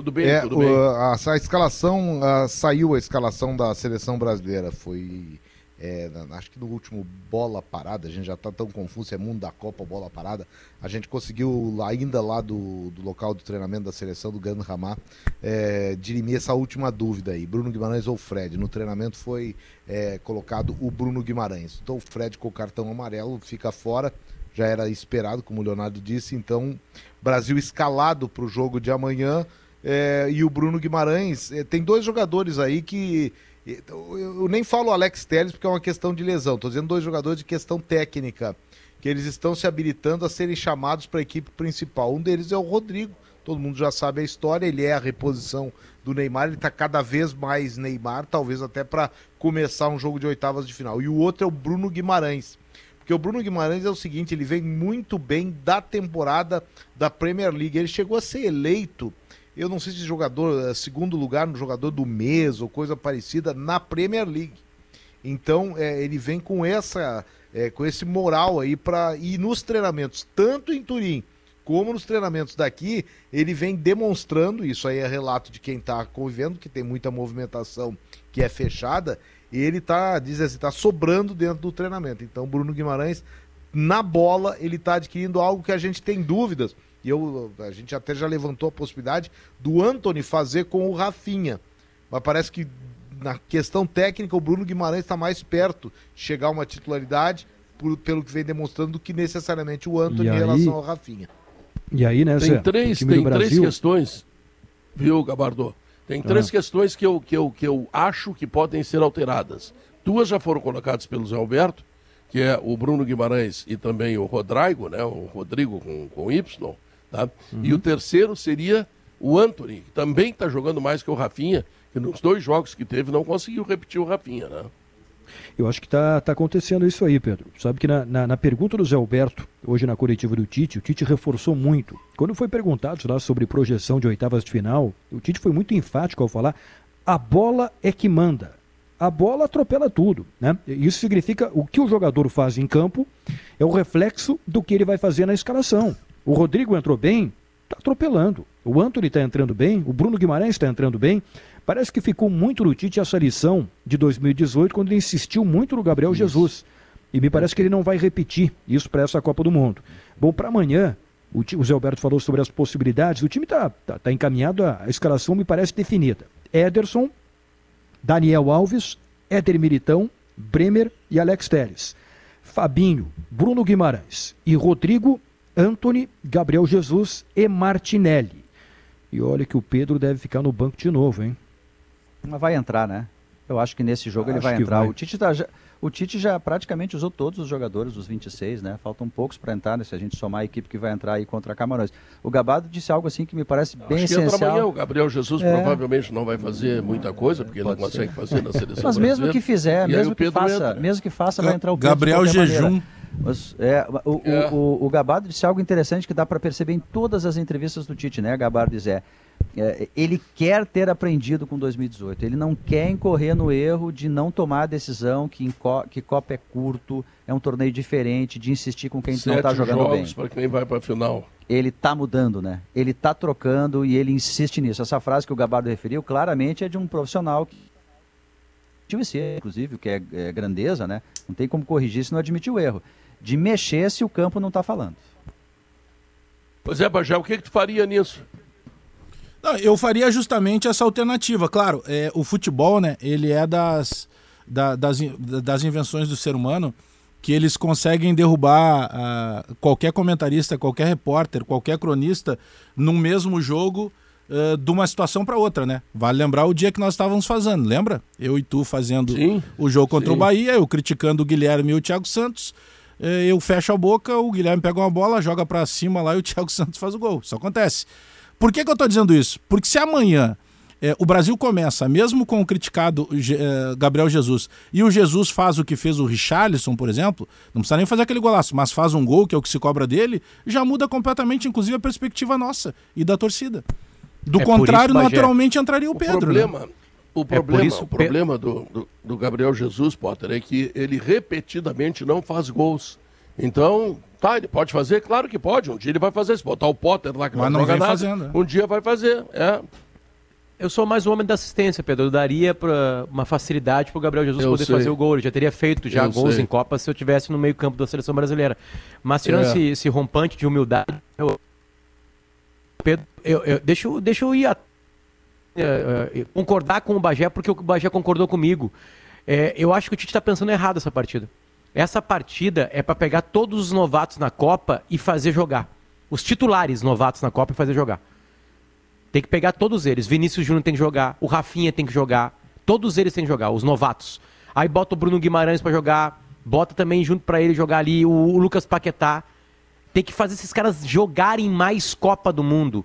Speaker 8: Tudo bem, é, tudo bem. A, a, escalação, a, saiu a escalação da seleção brasileira, foi é, acho que no último bola parada, a gente já está tão confuso é mundo da Copa, bola parada, a gente conseguiu ainda lá do, do local de treinamento da seleção do Gran Ramá é, dirimir essa última dúvida aí, Bruno Guimarães ou Fred. No treinamento foi é, colocado o Bruno Guimarães. Então o Fred com o cartão amarelo fica fora, já era esperado, como o Leonardo disse, então Brasil escalado para o jogo de amanhã é, e o Bruno Guimarães. É, tem dois jogadores aí que. Eu nem falo Alex Telles porque é uma questão de lesão, estou dizendo dois jogadores de questão técnica, que eles estão se habilitando a serem chamados para a equipe principal. Um deles é o Rodrigo, todo mundo já sabe a história, ele é a reposição do Neymar, ele está cada vez mais Neymar, talvez até para começar um jogo de oitavas de final. E o outro é o Bruno Guimarães. Porque o Bruno Guimarães é o seguinte, ele vem muito bem da temporada da Premier League. Ele chegou a ser eleito eu não sei se jogador, eh, segundo lugar no jogador do mês ou coisa parecida na Premier League. Então, é, ele vem com essa é, com esse moral aí para ir nos treinamentos, tanto em Turim como nos treinamentos daqui, ele vem demonstrando, isso aí é relato de quem está convivendo, que tem muita movimentação que é fechada, e ele está, diz assim, tá sobrando dentro do treinamento. Então, Bruno Guimarães, na bola, ele está adquirindo algo que a gente tem dúvidas. E eu, a gente até já levantou a possibilidade do Anthony fazer com o Rafinha. Mas parece que na questão técnica, o Bruno Guimarães está mais perto de chegar a uma titularidade, por, pelo que vem demonstrando, do que necessariamente o Anthony aí... em relação ao Rafinha.
Speaker 2: E aí, né, Tem três, tem três questões, viu, Gabardo? Tem três ah. questões que eu, que, eu, que eu acho que podem ser alteradas. Duas já foram colocadas pelo Zé Alberto, que é o Bruno Guimarães e também o Rodrigo, né? O Rodrigo com, com Y, tá? Uhum. E o terceiro seria o Anthony, que também está jogando mais que o Rafinha, que nos dois jogos que teve não conseguiu repetir o Rafinha, né?
Speaker 9: Eu acho que está tá acontecendo isso aí, Pedro. Sabe que na, na, na, pergunta do Zé Alberto, hoje na coletiva do Tite, o Tite reforçou muito. Quando foi perguntado lá sobre projeção de oitavas de final, o Tite foi muito enfático ao falar: a bola é que manda. A bola atropela tudo, né? Isso significa o que o jogador faz em campo é o reflexo do que ele vai fazer na escalação. O Rodrigo entrou bem, está atropelando. O Anthony está entrando bem, o Bruno Guimarães está entrando bem. Parece que ficou muito no Tite essa lição de 2018, quando ele insistiu muito no Gabriel isso. Jesus. E me parece que ele não vai repetir isso para essa Copa do Mundo. Bom, para amanhã, o, o Zé Alberto falou sobre as possibilidades. O time está tá, tá encaminhado, a, a escalação me parece definida. Ederson, Daniel Alves, Éder Militão, Bremer e Alex Teles. Fabinho, Bruno Guimarães e Rodrigo, Anthony, Gabriel Jesus e Martinelli. E olha que o Pedro deve ficar no banco de novo, hein?
Speaker 4: Mas vai entrar, né? Eu acho que nesse jogo acho ele vai entrar. Vai. O Tite tá, já, o Tite já praticamente usou todos os jogadores, os 26, né? Faltam poucos para entrar, né? Se a gente somar a equipe que vai entrar aí contra a Camarões. O Gabado disse algo assim que me parece bem acho essencial. Que amanhã,
Speaker 2: o Gabriel Jesus é. provavelmente não vai fazer muita coisa, porque Pode ele não ser. consegue fazer na seleção
Speaker 4: Mas mesmo que fizer, mesmo que, faça, mesmo que faça, vai entrar o
Speaker 5: Pedro Gabriel Jejum.
Speaker 4: Mas, é, o, é. O, o, o, Gabardo disse algo interessante que dá para perceber em todas as entrevistas do Tite, né? Gabardo diz, é, é, ele quer ter aprendido com 2018. Ele não quer incorrer no erro de não tomar a decisão que, que Copa é curto, é um torneio diferente, de insistir com quem Sete não está jogando jogos bem.
Speaker 2: para quem vai para a final.
Speaker 4: Ele está mudando, né? Ele está trocando e ele insiste nisso. Essa frase que o Gabardo referiu claramente é de um profissional que ser, inclusive, o que é, é, grandeza, né? Não tem como corrigir se não admitir o erro. De mexer se o campo não está falando.
Speaker 2: Pois é, Bajé, o que, que tu faria nisso?
Speaker 5: Não, eu faria justamente essa alternativa. Claro, é, o futebol, né, ele é das, da, das, das invenções do ser humano que eles conseguem derrubar uh, qualquer comentarista, qualquer repórter, qualquer cronista num mesmo jogo uh, de uma situação para outra, né? Vale lembrar o dia que nós estávamos fazendo, lembra? Eu e tu fazendo sim, o jogo contra sim. o Bahia, eu criticando o Guilherme e o Thiago Santos. Uh, eu fecho a boca, o Guilherme pega uma bola, joga para cima lá e o Thiago Santos faz o gol. Isso acontece. Por que, que eu estou dizendo isso? Porque se amanhã é, o Brasil começa, mesmo com o criticado é, Gabriel Jesus, e o Jesus faz o que fez o Richarlison, por exemplo, não precisa nem fazer aquele golaço, mas faz um gol, que é o que se cobra dele, já muda completamente, inclusive, a perspectiva nossa e da torcida. Do é contrário, isso, naturalmente entraria o, o Pedro. Né?
Speaker 2: Problema, né? O problema, é isso, o problema do, do, do Gabriel Jesus, Potter, é que ele repetidamente não faz gols. Então, Tá, ele pode fazer? Claro que pode. Um dia ele vai fazer. Se botar o Potter lá que Mas não, não joga nada, fazendo, né? um dia vai fazer. É.
Speaker 7: Eu sou mais um homem da assistência, Pedro. Eu daria pra uma facilidade para o Gabriel Jesus eu poder sei. fazer o gol. Ele já teria feito já eu gols sei. em Copa se eu tivesse no meio campo da seleção brasileira. Mas tirando é. esse, esse, rompante de humildade, eu, Pedro, eu, eu, deixa, eu, deixa eu ir a, é, é, concordar com o Bagé, porque o Bagé concordou comigo. É, eu acho que o Tite está pensando errado essa partida. Essa partida é para pegar todos os novatos na Copa e fazer jogar. Os titulares novatos na Copa e fazer jogar. Tem que pegar todos eles. Vinícius Júnior tem que jogar, o Rafinha tem que jogar, todos eles têm que jogar, os novatos. Aí bota o Bruno Guimarães para jogar, bota também junto para ele jogar ali o, o Lucas Paquetá. Tem que fazer esses caras jogarem mais Copa do Mundo.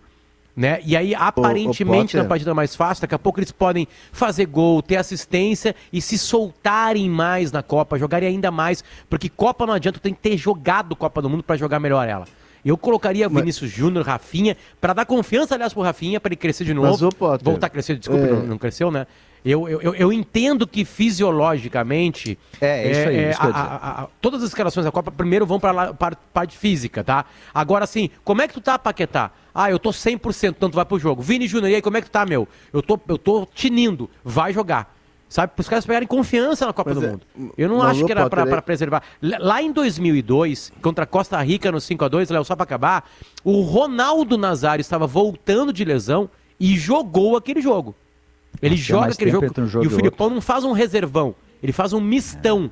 Speaker 7: Né? E aí, aparentemente, na partida mais fácil, daqui a pouco eles podem fazer gol, ter assistência e se soltarem mais na Copa, jogarem ainda mais, porque Copa não adianta, tem que ter jogado Copa do Mundo para jogar melhor ela. Eu colocaria Mas... Vinícius Júnior, Rafinha, para dar confiança, aliás, pro Rafinha, para ele crescer de novo. Mas, Potter, voltar a crescer, desculpa, é... não, não, cresceu, né? Eu, eu, eu, entendo que fisiologicamente.
Speaker 4: É, é isso aí. É, isso
Speaker 7: a, a, a, todas as escalações da Copa primeiro vão para a parte física, tá? Agora sim, como é que tu tá, Paquetá? Ah, eu tô 100%, então tu vai pro jogo. Vini Júnior, e aí, como é que tu tá, meu? Eu tô, eu tô tinindo, vai jogar. Sabe? Para os caras pegarem confiança na Copa Mas do é, Mundo. Eu não, não acho que era para preservar. Lá em 2002, contra Costa Rica no 5x2, Léo, só para acabar, o Ronaldo Nazário estava voltando de lesão e jogou aquele jogo. Ele joga aquele jogo. Um e o Filipão não faz um reservão, ele faz um mistão.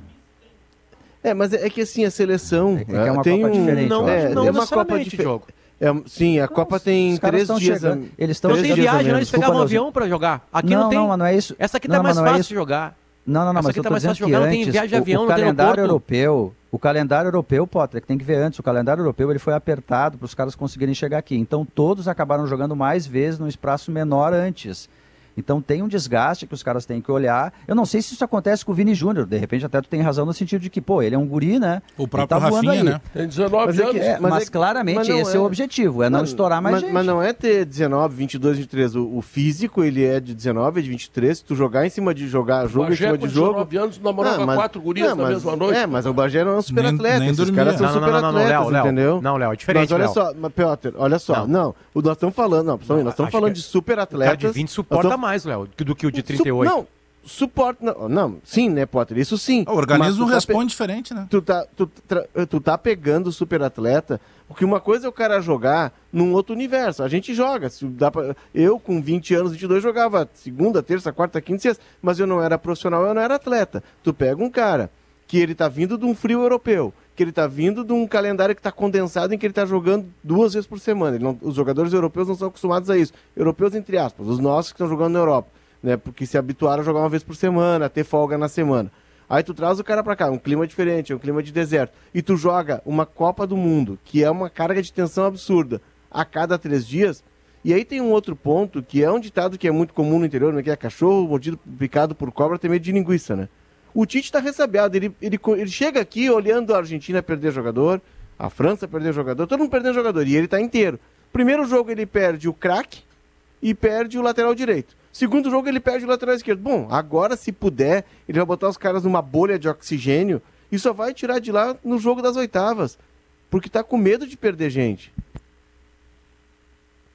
Speaker 6: É, mas é que assim, a seleção. É, é uma tem Copa um... diferente.
Speaker 7: Não, é, não é uma Copa diferente.
Speaker 6: É, sim, a Copa tem três dias.
Speaker 7: Chegando. Eles estão. Não tem viagem, não, eles pegavam um avião para jogar. Aqui não, não tem. Não,
Speaker 4: mas não é isso.
Speaker 7: Essa aqui tá mais é fácil de jogar.
Speaker 4: Não, não, não, Essa mas eu tá mais fácil jogar, não tem viagem de avião, o, o calendário europeu, o calendário europeu, Potter, que tem que ver antes, o calendário europeu ele foi apertado para os caras conseguirem chegar aqui. Então todos acabaram jogando mais vezes num espaço menor antes. Então tem um desgaste que os caras têm que olhar. Eu não sei se isso acontece com o Vini Júnior. De repente até tu tem razão no sentido de que, pô, ele é um guri, né?
Speaker 5: O próprio tá Rafinha, né?
Speaker 2: Tem 19
Speaker 4: mas
Speaker 2: anos.
Speaker 4: É, mas, mas é, claramente mas esse é... é... o objetivo, é não, não estourar mais
Speaker 6: mas,
Speaker 4: gente.
Speaker 6: Mas não é ter 19, 22, 23. O, o, físico, ele é de 19, é de 23. Se tu jogar em cima de jogar jogo em cima de jogo... 19
Speaker 2: anos namorava mas, quatro gurias não, na mesma noite.
Speaker 6: É, mas o Bagé não é um super atleta. Esses caras são super atletas, entendeu?
Speaker 7: Não, Léo, é diferente,
Speaker 6: Mas olha só, Piotr, olha só. Não, nós estamos falando, não, nós estamos falando de super atletas. O
Speaker 7: de 20 suporta mais, Léo, do que o de 38.
Speaker 6: Su não, suporte. Não, não, sim, né, Potter? Isso sim.
Speaker 5: O organismo tá responde diferente, né?
Speaker 6: Tu tá, tu, tu tá pegando o super atleta, porque uma coisa é o cara jogar num outro universo. A gente joga. Se dá pra, eu, com 20 anos, 22, jogava segunda, terça, quarta, quinta, sexta, mas eu não era profissional, eu não era atleta. Tu pega um cara que ele tá vindo de um frio europeu, que ele tá vindo de um calendário que está condensado em que ele tá jogando duas vezes por semana. Não, os jogadores europeus não são acostumados a isso. Europeus, entre aspas, os nossos que estão jogando na Europa né? Porque se habituaram a jogar uma vez por semana, a ter folga na semana. Aí tu traz o cara para cá, um clima diferente, um clima de deserto, e tu joga uma Copa do Mundo, que é uma carga de tensão absurda, a cada três dias. E aí tem um outro ponto, que é um ditado que é muito comum no interior, né? que é cachorro mordido, picado por cobra tem medo de linguiça, né? O Tite está ressabiado, ele, ele, ele chega aqui olhando a Argentina perder jogador, a França perder jogador, todo mundo perdendo jogador, e ele está inteiro. Primeiro jogo ele perde o craque e perde o lateral direito. Segundo jogo, ele perde o lateral esquerdo. Bom, agora, se puder, ele vai botar os caras numa bolha de oxigênio e só vai tirar de lá no jogo das oitavas. Porque tá com medo de perder gente.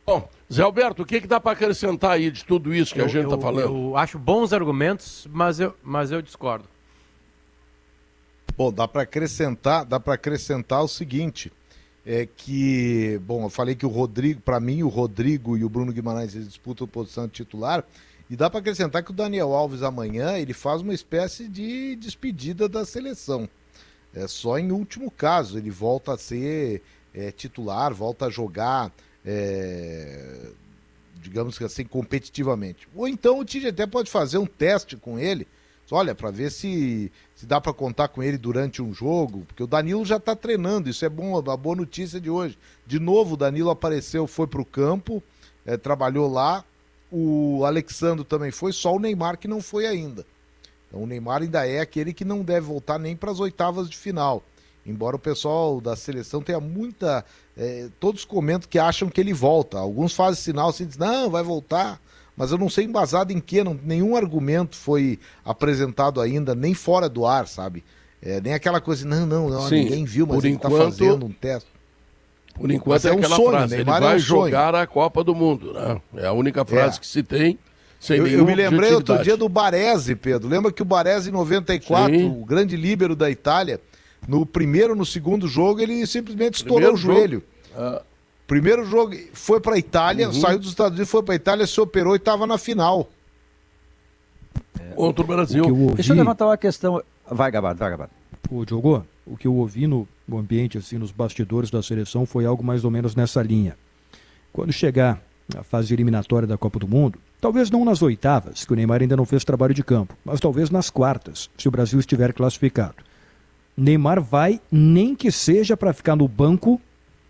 Speaker 2: Bom, Zé Alberto, o que, que dá para acrescentar aí de tudo isso que eu, a gente está falando?
Speaker 7: Eu acho bons argumentos, mas eu, mas eu discordo.
Speaker 8: Bom, dá para acrescentar, dá para acrescentar o seguinte é que, bom, eu falei que o Rodrigo, para mim, o Rodrigo e o Bruno Guimarães disputam a posição de titular. E dá para acrescentar que o Daniel Alves amanhã ele faz uma espécie de despedida da seleção. É só em último caso ele volta a ser é, titular, volta a jogar, é, digamos que assim, competitivamente. Ou então o Tite até pode fazer um teste com ele olha, para ver se, se dá para contar com ele durante um jogo, porque o Danilo já está treinando, isso é bom, a boa notícia de hoje. De novo, o Danilo apareceu, foi para o campo, é, trabalhou lá, o Alexandre também foi, só o Neymar que não foi ainda. Então o Neymar ainda é aquele que não deve voltar nem para as oitavas de final. Embora o pessoal da seleção tenha muita. É, todos comentam que acham que ele volta. Alguns fazem sinal assim, dizem, não, vai voltar mas eu não sei embasado em que, não, nenhum argumento foi apresentado ainda, nem fora do ar, sabe? É, nem aquela coisa, não, não, não Sim, ninguém viu, mas ele está fazendo um teste.
Speaker 2: Por enquanto é, é aquela sonho, frase, Neymar ele vai é um jogar a Copa do Mundo, né? É a única frase é. que se tem.
Speaker 8: Eu, eu, me lembrei outro dia do Baresi, Pedro. Lembra que o Baresi em 94, Sim. o grande líbero da Itália, no primeiro, no segundo jogo, ele simplesmente estourou o joelho. Ah. Primeiro jogo foi para a Itália, uhum. saiu dos Estados Unidos, foi para a Itália, se operou e estava na final.
Speaker 2: É, Contra o Brasil.
Speaker 4: O ouvi... Deixa eu levantar uma questão. Vai, Gabardo, vai, Gabardo.
Speaker 9: O Diogo, o que eu ouvi no ambiente, assim, nos bastidores da seleção foi algo mais ou menos nessa linha. Quando chegar a fase eliminatória da Copa do Mundo, talvez não nas oitavas, que o Neymar ainda não fez trabalho de campo, mas talvez nas quartas, se o Brasil estiver classificado. Neymar vai, nem que seja para ficar no banco,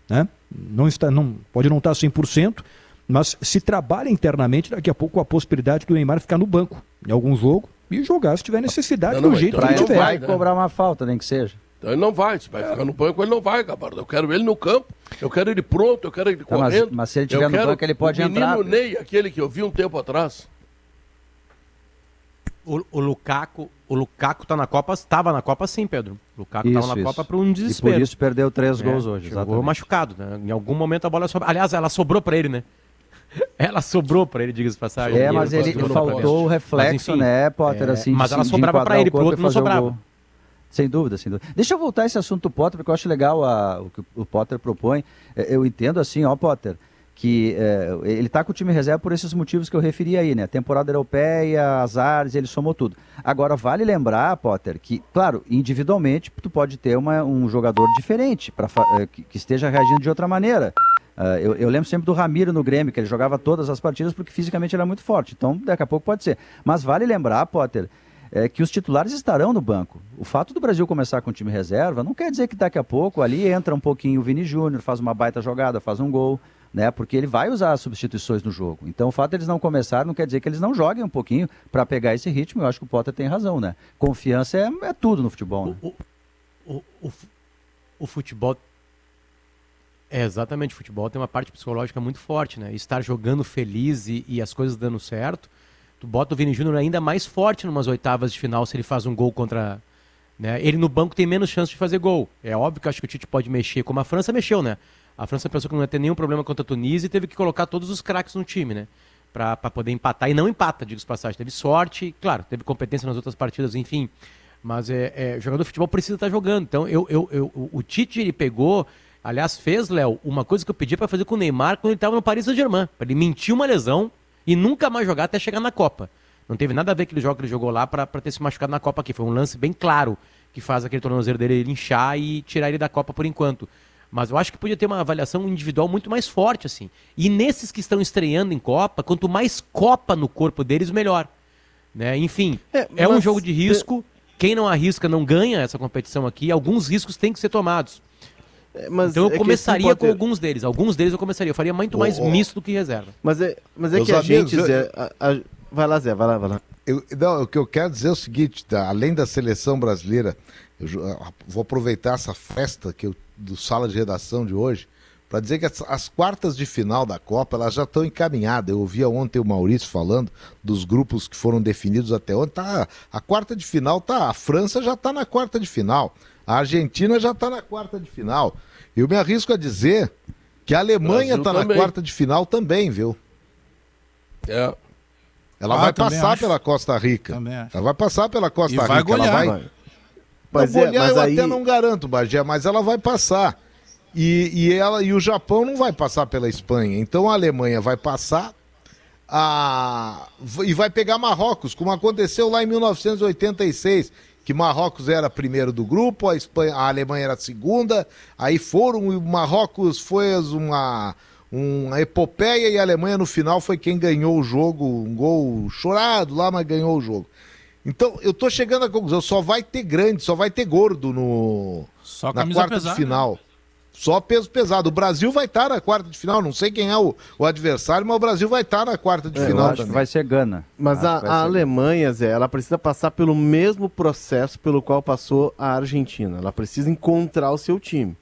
Speaker 9: né? Não está, não, pode não estar 100%, mas se trabalha internamente, daqui a pouco a possibilidade do Neymar ficar no banco em algum jogo e jogar se tiver necessidade não, não, do jeito então que tiver.
Speaker 4: Vai né? cobrar uma falta, nem que seja.
Speaker 2: Então ele não vai, se vai ficar no banco, ele não vai, Gabardo. Eu quero ele no campo, eu quero ele pronto, eu quero ele tá, correndo.
Speaker 4: Mas, mas, se ele estiver no banco, ele pode
Speaker 2: o
Speaker 4: entrar.
Speaker 2: O Ney, aquele que eu vi um tempo atrás.
Speaker 7: O, o Lukaku, o Lukaku tá na Copa, estava na Copa sim, Pedro. O Lukaku estava na isso. Copa para um desespero.
Speaker 4: E por isso perdeu três é, gols hoje,
Speaker 7: exatamente. machucado, né? Em algum momento a bola sobrou. Aliás, ela sobrou para ele, né? Ela sobrou para ele, diga-se passagem.
Speaker 4: É, mas ele, ele faltou o reflexo, mas, enfim, né, Potter, é, assim,
Speaker 7: Mas ela sobrava para ele, pro outro não sobrava.
Speaker 4: Sem dúvida, sem dúvida. Deixa eu voltar a esse assunto do Potter, porque eu acho legal a, o que o Potter propõe. É, eu entendo assim, ó, Potter, que é, ele está com o time reserva por esses motivos que eu referi aí, né? Temporada europeia, azares, ele somou tudo. Agora, vale lembrar, Potter, que, claro, individualmente, tu pode ter uma, um jogador diferente, pra, que, que esteja reagindo de outra maneira. Uh, eu, eu, lembro sempre do Ramiro no Grêmio, que ele jogava todas as partidas porque fisicamente ele era muito forte. Então, daqui a pouco pode ser. Mas vale lembrar, Potter, é, que os titulares estarão no banco. O fato do Brasil começar com o time reserva não quer dizer que daqui a pouco ali entra um pouquinho o Vini Júnior, faz uma baita jogada, faz um gol, né? Porque ele vai usar as substituições no jogo. Então o fato de eles não começarem não quer dizer que eles não joguem um pouquinho para pegar esse ritmo. Eu acho que o Potter tem razão, né? Confiança é, é tudo no futebol. Né?
Speaker 7: O, o, o, o futebol é, exatamente, o futebol tem uma parte psicológica muito forte, né? Estar jogando feliz e, e as coisas dando certo tu bota o Vini Júnior ainda mais forte numas oitavas de final se ele faz um gol contra. Né? Ele no banco tem menos chance de fazer gol. É óbvio que acho que o Tite pode mexer, como a França mexeu, né? A França pensou que não ia ter nenhum problema contra a Tunísia e teve que colocar todos os craques no time, né? Pra poder empatar. E não empata, digo passagem. Teve sorte, claro, teve competência nas outras partidas, enfim. Mas é, é jogador de futebol precisa estar tá jogando. Então, eu, eu, eu, o Tite ele pegou. Aliás, fez, Léo, uma coisa que eu pedi para fazer com o Neymar quando ele estava no Paris Saint-Germain. Ele mentiu uma lesão e nunca mais jogar até chegar na Copa. Não teve nada a ver aquele jogo que ele jogou lá para ter se machucado na Copa aqui. Foi um lance bem claro que faz aquele tornozelo dele inchar e tirar ele da Copa por enquanto. Mas eu acho que podia ter uma avaliação individual muito mais forte, assim. E nesses que estão estreando em Copa, quanto mais Copa no corpo deles, melhor. Né? Enfim, é, é um jogo de risco. Quem não arrisca não ganha essa competição aqui. Alguns riscos têm que ser tomados. É, mas então eu é começaria com alguns deles. Alguns deles eu começaria. Eu faria muito mais oh, oh. misto do que reserva.
Speaker 6: Mas é, mas é que a gente. Zé, a, a, vai lá, Zé, vai lá, vai lá.
Speaker 8: Eu, não, o que eu quero dizer é o seguinte: tá, além da seleção brasileira, eu vou aproveitar essa festa que eu, do sala de redação de hoje para dizer que as, as, quartas de final da Copa elas já estão encaminhadas. Eu ouvia ontem o Maurício falando dos grupos que foram definidos até ontem. Tá, a quarta de final tá. A França já está na quarta de final. A Argentina já está na quarta de final. Eu me arrisco a dizer que a Alemanha está na quarta de final também, viu?
Speaker 2: É.
Speaker 8: Ela ah, vai passar acho. pela Costa Rica. Ela vai passar pela Costa e Rica.
Speaker 5: Vai golear.
Speaker 8: Ela
Speaker 5: vai...
Speaker 8: Mas, é, golear, mas eu aí... até não garanto, Bagé, mas ela vai passar. E, e, ela, e o Japão não vai passar pela Espanha. Então a Alemanha vai passar a... e vai pegar Marrocos, como aconteceu lá em 1986 que Marrocos era primeiro do grupo, a, Espanha, a Alemanha era segunda, aí foram, e Marrocos foi uma, uma epopeia e a Alemanha no final foi quem ganhou o jogo, um gol chorado lá, mas ganhou o jogo. Então, eu tô chegando à conclusão, só vai ter grande, só vai ter gordo no
Speaker 5: só na quarta pesada,
Speaker 8: de final. Né? Só peso pesado. O Brasil vai estar na quarta de final. Não sei quem é o, o adversário, mas o Brasil vai estar na quarta de é, final.
Speaker 4: acho também. que vai ser Gana.
Speaker 6: Mas a, a Alemanha, Zé, ela precisa passar pelo mesmo processo pelo qual passou a Argentina. Ela precisa encontrar o seu time.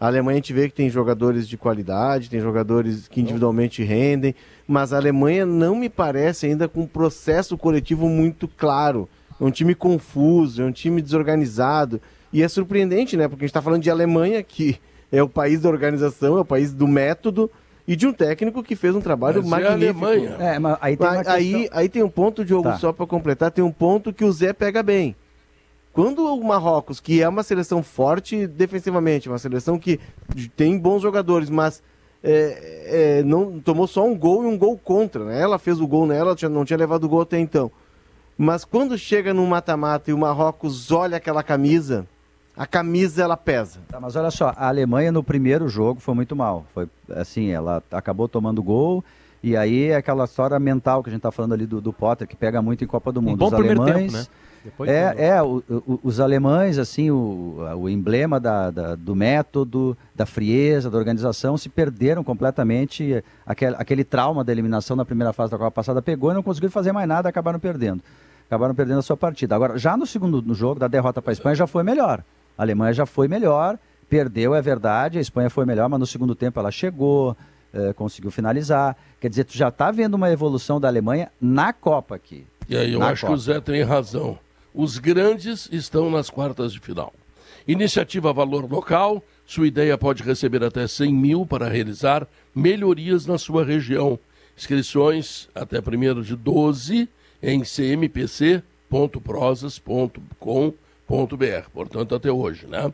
Speaker 6: A Alemanha a gente vê que tem jogadores de qualidade, tem jogadores que individualmente rendem, mas a Alemanha não me parece ainda com um processo coletivo muito claro. É um time confuso, é um time desorganizado. E é surpreendente, né? Porque a gente está falando de Alemanha, que é o país da organização, é o país do método e de um técnico que fez um trabalho mas magnífico. É Alemanha. É, mas aí, tem aí, aí, aí, tem um ponto, Diogo, tá. só para completar, tem um ponto que o Zé pega bem. Quando o Marrocos, que é uma seleção forte defensivamente, uma seleção que tem bons jogadores, mas é, é, não tomou só um gol e um gol contra, né? Ela fez o gol nela, não tinha levado o gol até então. Mas quando chega no mata-mata e o Marrocos olha aquela camisa, a camisa ela pesa.
Speaker 4: Tá, mas olha só, a Alemanha no primeiro jogo foi muito mal. Foi assim, ela acabou tomando gol. E aí é aquela história mental que a gente está falando ali do, do, Potter, que pega muito em Copa do Mundo. Um
Speaker 7: bom os primeiro alemães, tempo, né?
Speaker 4: Depois é, é o, o, os alemães, assim, o, o emblema da, da, do método, da frieza, da organização, se perderam completamente. Aquele, aquele trauma da eliminação na primeira fase da Copa passada pegou e não conseguiram fazer mais nada, acabaram perdendo. Acabaram perdendo a sua partida. Agora, já no segundo no jogo, da derrota para a Espanha, já foi melhor A Alemanha já foi melhor, perdeu, é verdade, a Espanha foi melhor, mas no segundo tempo ela chegou, eh, conseguiu finalizar. Quer dizer, tu já está vendo uma evolução da Alemanha na Copa aqui.
Speaker 2: E aí, eu acho Copa. que o Zé tem razão. Os grandes estão nas quartas de final. Iniciativa Valor Local, sua ideia pode receber até 100 mil para realizar melhorias na sua região. Inscrições até 1 de 12 em cmpc.prosas.com.br. Portanto, até hoje, né?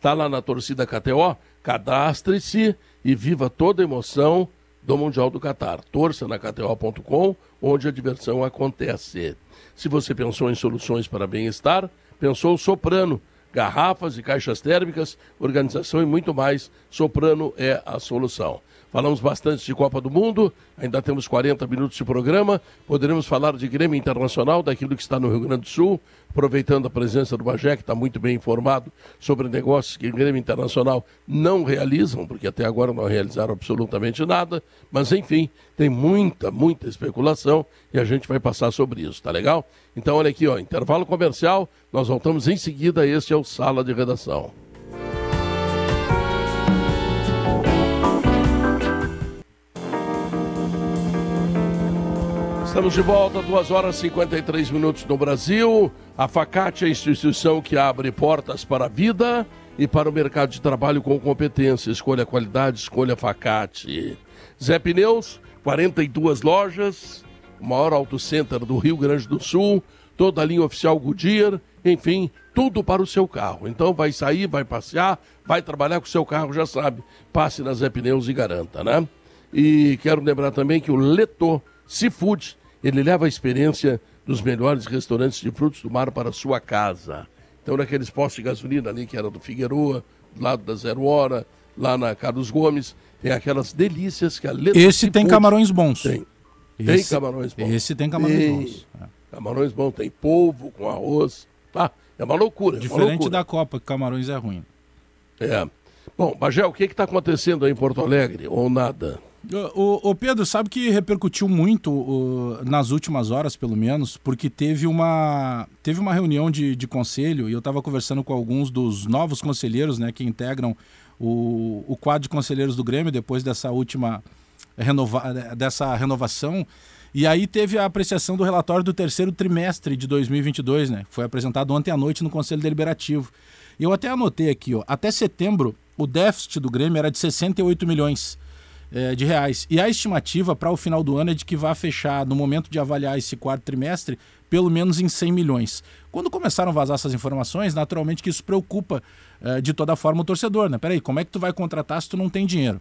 Speaker 2: Tá lá na torcida KTO, cadastre-se e viva toda a emoção do Mundial do Catar. Torça na KTO.com, onde a diversão acontece. Se você pensou em soluções para bem-estar, pensou Soprano garrafas e caixas térmicas, organização e muito mais. Soprano é a solução. Falamos bastante de Copa do Mundo, ainda temos 40 minutos de programa. Poderemos falar de Grêmio Internacional, daquilo que está no Rio Grande do Sul, aproveitando a presença do Bagé, que está muito bem informado sobre negócios que o Grêmio Internacional não realizam, porque até agora não realizaram absolutamente nada. Mas, enfim, tem muita, muita especulação e a gente vai passar sobre isso, tá legal? Então, olha aqui, ó, intervalo comercial, nós voltamos em seguida. Este é o Sala de Redação. Estamos de volta, 2 horas e 53 minutos no Brasil. A Facate é a instituição que abre portas para a vida e para o mercado de trabalho com competência. Escolha qualidade, escolha Facate. Zé Pneus, 42 lojas, o maior auto center do Rio Grande do Sul, toda a linha oficial Goodyear, enfim, tudo para o seu carro. Então vai sair, vai passear, vai trabalhar com o seu carro, já sabe. Passe na Zé Pneus e garanta, né? E quero lembrar também que o Leto Seafood ele leva a experiência dos melhores restaurantes de frutos do mar para a sua casa. Então, naqueles postos de gasolina ali, que era do Figueroa, do lado da Zero Hora, lá na Carlos Gomes, tem aquelas delícias que a
Speaker 5: letra Esse tem camarões bons.
Speaker 2: Tem.
Speaker 5: Tem esse, camarões bons. Esse tem camarões tem, bons.
Speaker 2: É. Camarões bons, tem polvo com arroz. Ah, é uma loucura.
Speaker 5: Diferente
Speaker 2: uma loucura.
Speaker 5: da Copa, que camarões é ruim.
Speaker 2: É. Bom, Bagel, o que está acontecendo aí em Porto Alegre? Ou nada?
Speaker 5: O, o, Pedro, sabe que repercutiu muito o, nas últimas horas, pelo menos, porque teve uma, teve uma reunião de, de conselho e eu estava conversando com alguns dos novos conselheiros né, que integram o, o quadro de conselheiros do Grêmio depois dessa última renova, dessa renovação. E aí teve a apreciação do relatório do terceiro trimestre de 2022, né? Foi apresentado ontem à noite no Conselho Deliberativo. E eu até anotei aqui, ó, até setembro, o déficit do Grêmio era de 68 milhões é, de reais. E a estimativa para o final do ano é de que vai fechar, no momento de avaliar esse quarto trimestre, pelo menos em 100 milhões. Quando começaram a vazar essas informações, naturalmente que isso preocupa é, de toda forma o torcedor, né? Peraí, como é que tu vai contratar se tu não tem dinheiro?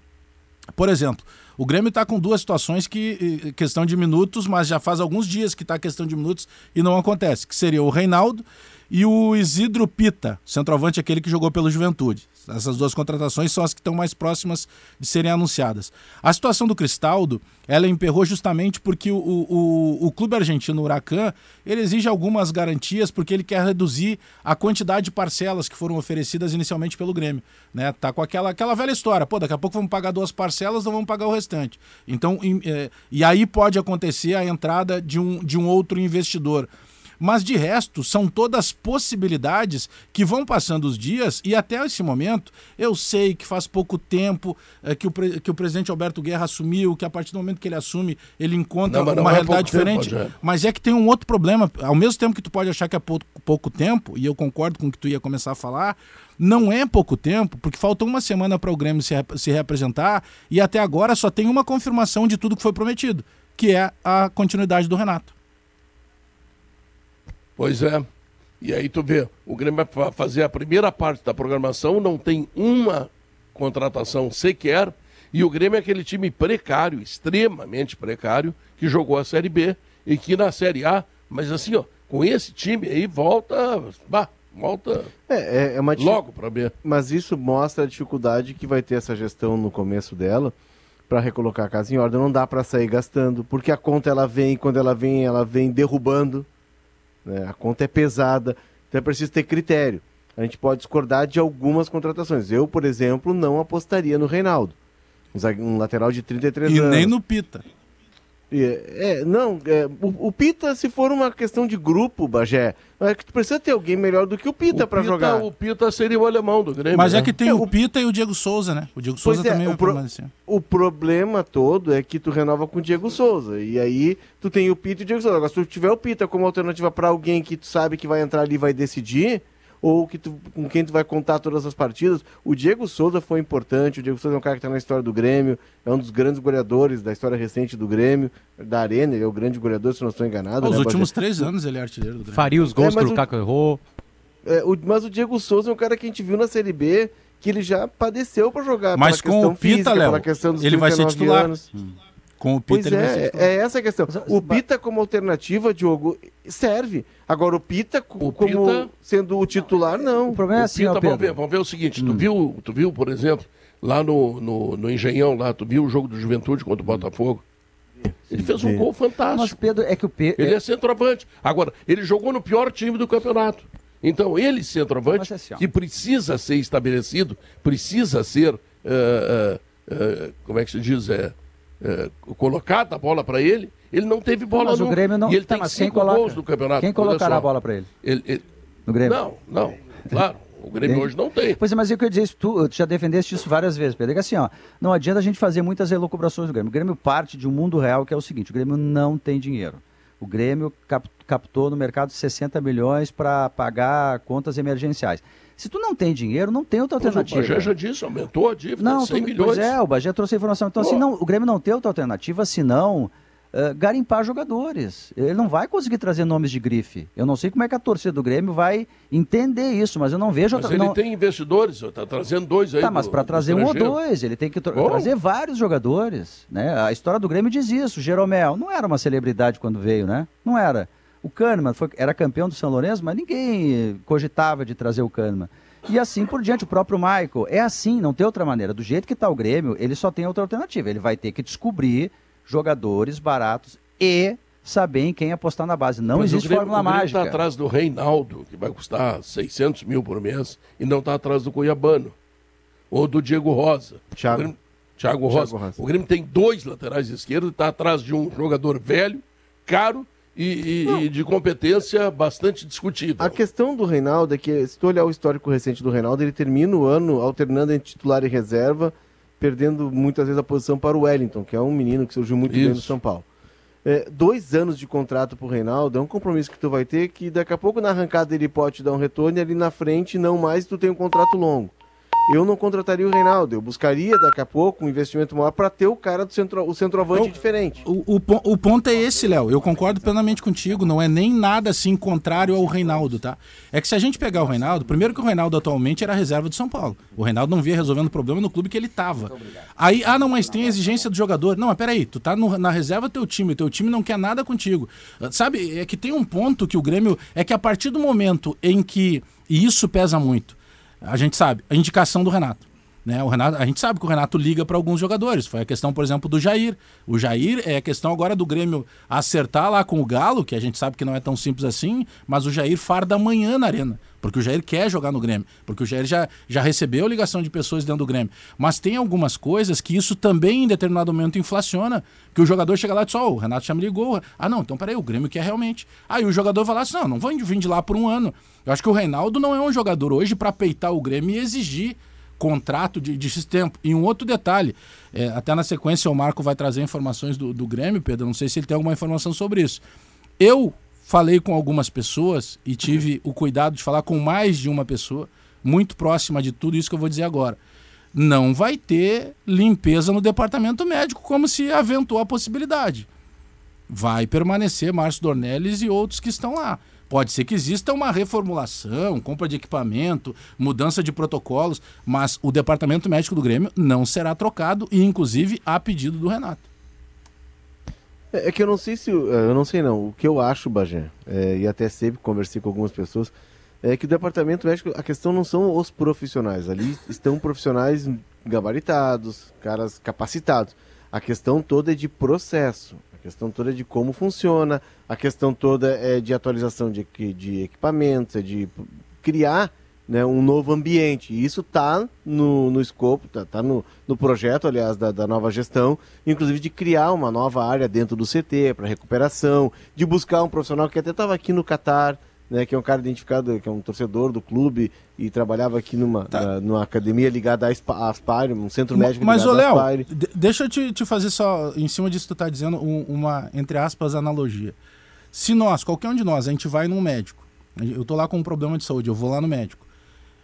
Speaker 5: Por exemplo, o Grêmio está com duas situações que questão de minutos, mas já faz alguns dias que está questão de minutos e não acontece, que seria o Reinaldo e o Isidro Pita, centroavante aquele que jogou pelo Juventude. Essas duas contratações são as que estão mais próximas de serem anunciadas. A situação do Cristaldo, ela emperrou justamente porque o, o, o clube argentino, Huracan, ele exige algumas garantias porque ele quer reduzir a quantidade de parcelas que foram oferecidas inicialmente pelo Grêmio. Né? Tá com aquela, aquela velha história, pô, daqui a pouco vamos pagar duas parcelas, não vamos pagar o restante. Então, é, e aí pode acontecer a entrada de um, de um outro investidor. Mas de resto, são todas possibilidades que vão passando os dias e até esse momento eu sei que faz pouco tempo é, que, o que o presidente Alberto Guerra assumiu, que a partir do momento que ele assume, ele encontra não, uma é realidade diferente. Tempo, mas é que tem um outro problema. Ao mesmo tempo que tu pode achar que é pouco, pouco tempo, e eu concordo com o que tu ia começar a falar, não é pouco tempo, porque faltou uma semana para o Grêmio se, se reapresentar e até agora só tem uma confirmação de tudo que foi prometido, que é a continuidade do Renato.
Speaker 2: Pois é. E aí tu vê, o Grêmio vai fazer a primeira parte da programação, não tem uma contratação sequer, e o Grêmio é aquele time precário, extremamente precário, que jogou a Série B e que na Série A, mas assim, ó, com esse time aí volta, bah, volta
Speaker 6: é, é, é uma
Speaker 2: logo para B.
Speaker 6: Mas isso mostra a dificuldade que vai ter essa gestão no começo dela para recolocar a casa em ordem. Não dá para sair gastando, porque a conta ela vem, quando ela vem, ela vem derrubando. Né? A conta é pesada, então é preciso ter critério. A gente pode discordar de algumas contratações. Eu, por exemplo, não apostaria no Reinaldo. Um lateral de 33
Speaker 5: e
Speaker 6: anos.
Speaker 5: E nem no Pita.
Speaker 6: É, é, não, é, o, o, Pita, se for uma questão de grupo, Bagé, é que tu precisa ter alguém melhor do que o Pita para jogar.
Speaker 2: O Pita seria o alemão do Grêmio.
Speaker 5: Mas é né? que tem é, o Pita e o Diego Souza, né? O Diego Souza é, também
Speaker 6: o pro, O problema todo é que tu renova com o Diego Souza. E aí tu tem o Pita e o Diego Souza. Agora, se tu tiver o Pita como alternativa para alguém que tu sabe que vai entrar ali e vai decidir, ou que tu, com quem tu vai contar todas as partidas. O Diego Souza foi importante, o Diego Souza é um cara que está na história do Grêmio, é um dos grandes goleadores da história recente do Grêmio, da Arena, ele é o grande goleador, se não estou enganado.
Speaker 5: Os né, últimos três anos ele é artilheiro do Grêmio.
Speaker 7: Faria os gols é, que o Lukaku errou.
Speaker 6: É, o, mas o Diego Souza é um cara que a gente viu na Série B que ele já padeceu para jogar.
Speaker 5: Mas com o Pita, Léo, ele vai ser titular. Anos.
Speaker 6: Hum. Com o Pita, pois é, é essa a questão. O Pita como alternativa, Diogo, serve. Agora o Pita, o como Pita... sendo o titular, não.
Speaker 2: O problema é assim, Pita, vamos, ver, vamos ver o seguinte, hum. tu, viu, tu viu, por exemplo, lá no, no, no Engenhão, lá, tu viu o jogo do Juventude contra o Botafogo? Ele fez um gol fantástico. Mas
Speaker 4: Pedro, é que o Pedro...
Speaker 2: Ele é centroavante. Agora, ele jogou no pior time do campeonato. Então, ele, centroavante, assim, que precisa ser estabelecido, precisa ser, uh, uh, uh, como é que se diz, é, colocada a bola para ele, ele não teve bola
Speaker 4: mas
Speaker 2: nunca.
Speaker 4: o Grêmio não...
Speaker 2: E ele tá, tem cinco gols no campeonato.
Speaker 4: Quem colocará a bola para ele?
Speaker 2: Ele, ele...
Speaker 4: No Grêmio?
Speaker 2: Não, não, claro. O Grêmio hoje não tem.
Speaker 4: Pois é, mas eu queria dizer isso, tu, tu já defendeste isso várias vezes, Pedro. É que assim, ó, não adianta a gente fazer muitas elucubrações do Grêmio. O Grêmio parte de um mundo real que é o seguinte: o Grêmio não tem dinheiro. O Grêmio cap, captou no mercado 60 milhões para pagar contas emergenciais. Se tu não tem dinheiro, não tem outra alternativa.
Speaker 2: o Bagé já disse, aumentou a dívida, não, 100 tu, milhões. Pois
Speaker 4: é, o Bagé trouxe a informação. Então, assim, não, o Grêmio não tem outra alternativa, senão uh, garimpar jogadores. Ele não vai conseguir trazer nomes de grife. Eu não sei como é que a torcida do Grêmio vai entender isso, mas eu não vejo...
Speaker 2: Mas outra, ele
Speaker 4: não...
Speaker 2: tem investidores, está trazendo dois aí
Speaker 4: Tá, mas para trazer um ou dois, ele tem que tra oh. trazer vários jogadores. Né? A história do Grêmio diz isso. Jeromel não era uma celebridade quando veio, né? Não era. O Kahneman foi, era campeão do São Lourenço, mas ninguém cogitava de trazer o Kahneman. E assim por diante, o próprio Michael. É assim, não tem outra maneira. Do jeito que está o Grêmio, ele só tem outra alternativa. Ele vai ter que descobrir jogadores baratos e saber em quem apostar na base. Não Mas existe Grêmio, fórmula o Grêmio mágica.
Speaker 2: está atrás do Reinaldo, que vai custar 600 mil por mês, e não está atrás do Cuiabano. Ou do Diego Rosa.
Speaker 6: Thiago. Grêmio,
Speaker 2: Thiago, Rosa. Thiago Rosa. O Grêmio tem dois laterais esquerdos, está atrás de um jogador velho, caro, e, e, e, de competência bastante discutível.
Speaker 6: A questão do Reinaldo é que, se tu olhar o histórico recente do Reinaldo, ele termina o ano alternando entre titular e reserva, perdendo muitas vezes a posição para o Wellington, que é um menino que surgiu muito Isso. bem no São Paulo. É, dois anos de contrato para o Reinaldo é um compromisso que tu vai ter que daqui a pouco na arrancada ele pode te dar um retorno e ali na frente não mais tu tem um contrato longo eu não contrataria o Reinaldo. Eu buscaria daqui a pouco um investimento maior para ter o cara do centro, o centroavante então, diferente.
Speaker 5: O, o, o, ponto é esse, Léo. Eu concordo plenamente contigo. Não é nem nada assim contrário ao Reinaldo, tá? É que se a gente pegar o Reinaldo, primeiro que o Reinaldo atualmente era reserva do São Paulo. O Reinaldo não via resolvendo o problema no clube que ele tava. Aí, ah, não, mas tem a exigência do jogador. Não, mas peraí, tu tá no, na reserva do teu time, teu time não quer nada contigo. Sabe, é que tem um ponto que o Grêmio. É que a partir do momento em que. E isso pesa muito a gente sabe, a indicação do Renato. Né? O Renato, a gente sabe que o Renato liga para alguns jogadores. Foi a questão, por exemplo, do Jair. O Jair é a questão agora do Grêmio acertar lá com o Galo, que a gente sabe que não é tão simples assim, mas o Jair farda amanhã na arena. Porque o Jair quer jogar no Grêmio. Porque o Jair já, já recebeu ligação de pessoas dentro do Grêmio. Mas tem algumas coisas que isso também, em determinado momento, inflaciona. Que o jogador chega lá e diz: Ó, oh, o Renato já me ligou. Ah, não, então peraí, o Grêmio quer realmente. Aí o jogador vai lá diz: Não, não vou vir de lá por um ano. Eu acho que o Reinaldo não é um jogador hoje para peitar o Grêmio e exigir contrato de, de tempo. E um outro detalhe, é, até na sequência o Marco vai trazer informações do, do Grêmio, Pedro, não sei se ele tem alguma informação sobre isso. Eu falei com algumas pessoas e tive o cuidado de falar com mais de uma pessoa, muito próxima de tudo isso que eu vou dizer agora. Não vai ter limpeza no departamento médico, como se aventou a possibilidade. Vai permanecer Márcio Dornelles e outros que estão lá. Pode ser que exista uma reformulação, compra de equipamento, mudança de protocolos, mas o departamento médico do Grêmio não será trocado e, inclusive, a pedido do Renato.
Speaker 6: É, é que eu não sei se. Eu não sei não. O que eu acho, Bagé, é, e até sempre conversei com algumas pessoas, é que o departamento médico, a questão não são os profissionais. Ali estão profissionais gabaritados, caras capacitados. A questão toda é de processo questão toda é de como funciona, a questão toda é de atualização de, de equipamentos, é de criar né, um novo ambiente. E isso está no, no escopo, está tá no, no projeto, aliás, da, da nova gestão, inclusive de criar uma nova área dentro do CT para recuperação, de buscar um profissional que até estava aqui no Catar, né, que é um cara identificado, que é um torcedor do clube e trabalhava aqui numa, tá. na, numa academia ligada à Aspire, um centro médico
Speaker 5: Mas, ligado Léo, à Aspire. deixa eu te, te, fazer só, em cima disso que tu está dizendo, um, uma, entre aspas, analogia. Se nós, qualquer um de nós, a gente vai num médico, eu tô lá com um problema de saúde, eu vou lá no médico,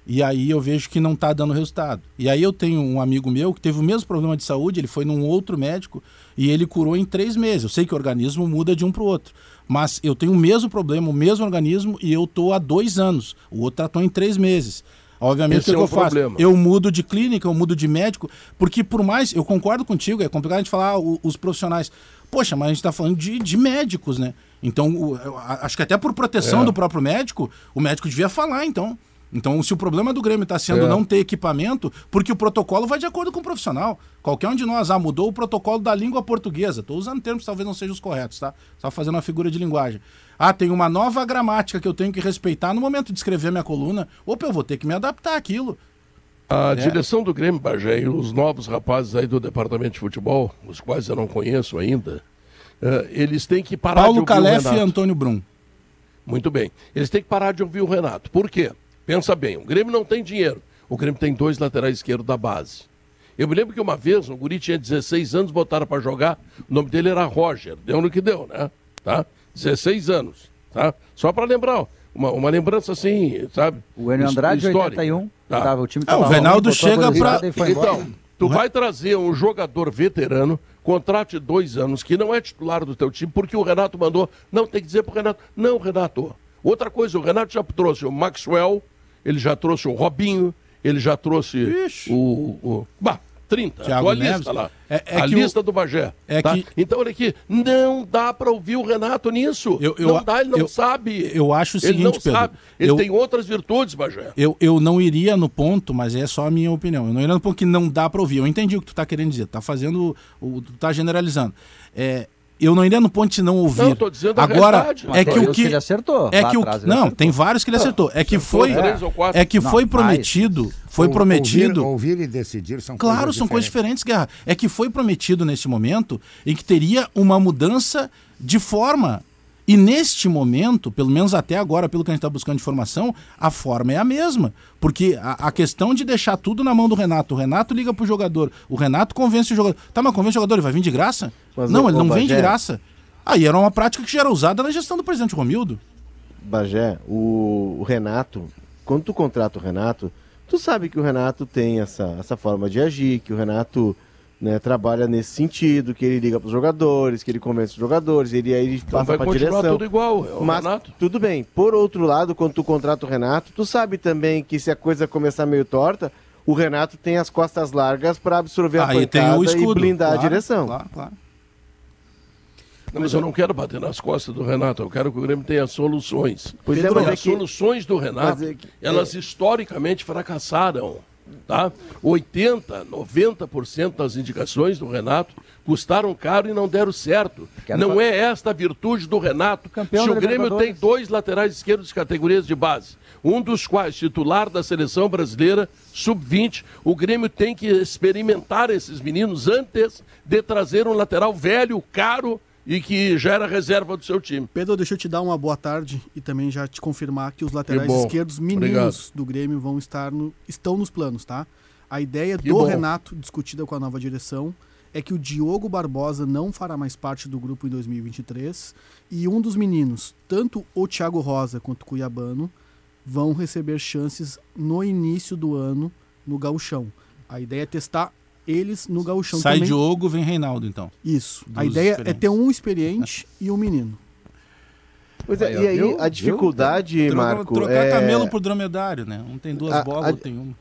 Speaker 5: e aí eu vejo que não está dando resultado. E aí eu tenho um amigo meu que teve o mesmo problema de saúde, ele foi num outro médico e ele curou em três meses. Eu sei que o organismo muda de um para o outro. Mas eu tenho o mesmo problema, o mesmo organismo, e eu tô há dois anos. O outro tratou em três meses. Obviamente, Esse o que, é eu faço? Problema. Eu mudo de clínica, eu mudo de médico, porque por mais, eu concordo contigo, é complicado a gente falar ah, os profissionais. Poxa, mas a gente está falando de, de médicos, né? Então, acho que até por proteção é. do próprio médico, o médico devia falar, então. Então, se o problema do Grêmio está sendo é. não ter equipamento, porque o protocolo vai de acordo com o profissional. Qualquer um de nós, ah, mudou o protocolo da língua portuguesa. Estou usando termos que talvez não sejam os corretos, tá? Só fazendo uma figura de linguagem. Ah, tem uma nova gramática que eu tenho que respeitar no momento de escrever minha coluna. Opa, eu vou ter que me adaptar àquilo.
Speaker 2: A é. direção do Grêmio, Bagé, e os novos rapazes aí do departamento de futebol, os quais eu não conheço ainda, uh, eles têm que parar
Speaker 5: Paulo
Speaker 2: de
Speaker 5: ouvir Calef o Renato. e Antônio Brum.
Speaker 2: Muito bem. Eles têm que parar de ouvir o Renato. Por quê? Pensa bem, o Grêmio não tem dinheiro. O Grêmio tem dois laterais esquerdos da base. Eu me lembro que uma vez um guri tinha 16 anos, botaram para jogar, o nome dele era Roger. Deu no que deu, né? Tá? 16 anos, tá? Só para lembrar, uma, uma lembrança assim, sabe?
Speaker 4: O Enio Andrade, histórica. 81,
Speaker 5: tá. tava, o time tava ah, O Reinaldo chega para...
Speaker 2: Então, tu vai trazer um jogador veterano, contrate dois anos, que não é titular do teu time, porque o Renato mandou. Não, tem que dizer pro Renato, não, Renato. Outra coisa, o Renato já trouxe o Maxwell, ele já trouxe o Robinho, ele já trouxe Ixi. o. o bah, 30.
Speaker 5: Thiago a lista
Speaker 2: lá. É, é a lista o... do Bagé. É tá? que... Então, olha aqui, não dá para ouvir o Renato nisso. Eu, eu, não dá, ele não eu, sabe.
Speaker 5: Eu acho o seguinte, ele não Pedro, sabe.
Speaker 2: Ele eu, tem outras virtudes, Bagé.
Speaker 5: Eu, eu não iria no ponto, mas é só a minha opinião. Eu não iria no ponto que não dá para ouvir. Eu entendi o que tu está querendo dizer. Tá fazendo. O, tu tá generalizando. É, eu não iria no ponto de não ouvir. Não,
Speaker 2: tô dizendo
Speaker 5: Agora,
Speaker 2: a
Speaker 5: é que o que
Speaker 4: ele acertou.
Speaker 5: É que o não, acertou. tem vários que ele acertou. É que foi é que foi prometido, foi prometido.
Speaker 8: Ouvir, ouvir e decidir são
Speaker 5: Claro,
Speaker 8: coisas
Speaker 5: são coisas diferentes, Guerra. É que foi prometido nesse momento em que teria uma mudança de forma e neste momento, pelo menos até agora, pelo que a gente está buscando informação, a forma é a mesma. Porque a, a, questão de deixar tudo na mão do Renato, o Renato liga pro jogador, o Renato convence o jogador. Tá, mas convence o jogador, ele vai vir de graça? Mas não, o, ele não vem de graça. Aí era uma prática que já era usada na gestão do presidente Romildo.
Speaker 6: Bagé, o, o Renato, quando tu contrata o Renato, tu sabe que o Renato tem essa, essa forma de agir, que o Renato né, trabalha nesse sentido, que ele liga para os jogadores, que ele convence os jogadores, ele aí então passa para a direção.
Speaker 2: tudo igual,
Speaker 6: é Mas Renato. tudo bem. Por outro lado, quando tu contrata o Renato, tu sabe também que se a coisa começar meio torta, o Renato tem as costas largas para absorver a pancada e blindar claro, a direção. Claro, claro.
Speaker 2: Não, mas eu não quero bater nas costas do Renato, eu quero que o Grêmio tenha soluções. Pois é, mas é as que... soluções do Renato, é que... elas é... historicamente fracassaram tá? 80, 90% das indicações do Renato custaram caro e não deram certo. Não é esta a virtude do Renato. Se o Grêmio tem dois laterais esquerdos de categorias de base, um dos quais titular da seleção brasileira sub-20, o Grêmio tem que experimentar esses meninos antes de trazer um lateral velho, caro e que já era reserva do seu time.
Speaker 10: Pedro, deixa eu te dar uma boa tarde e também já te confirmar que os laterais que esquerdos meninos Obrigado. do Grêmio vão estar no, estão nos planos, tá? A ideia que do bom. Renato, discutida com a nova direção, é que o Diogo Barbosa não fará mais parte do grupo em 2023 e um dos meninos, tanto o Thiago Rosa quanto o Cuiabano, vão receber chances no início do ano no gauchão. A ideia é testar eles no gauchão
Speaker 5: Sai
Speaker 10: também.
Speaker 5: Diogo, vem Reinaldo, então.
Speaker 10: Isso. A ideia é ter um experiente e um menino.
Speaker 6: Pois é, e aí a dificuldade, viu? Marco.
Speaker 5: Trocar é... camelo por dromedário, né? Um tem duas a, bolas, outro tem uma.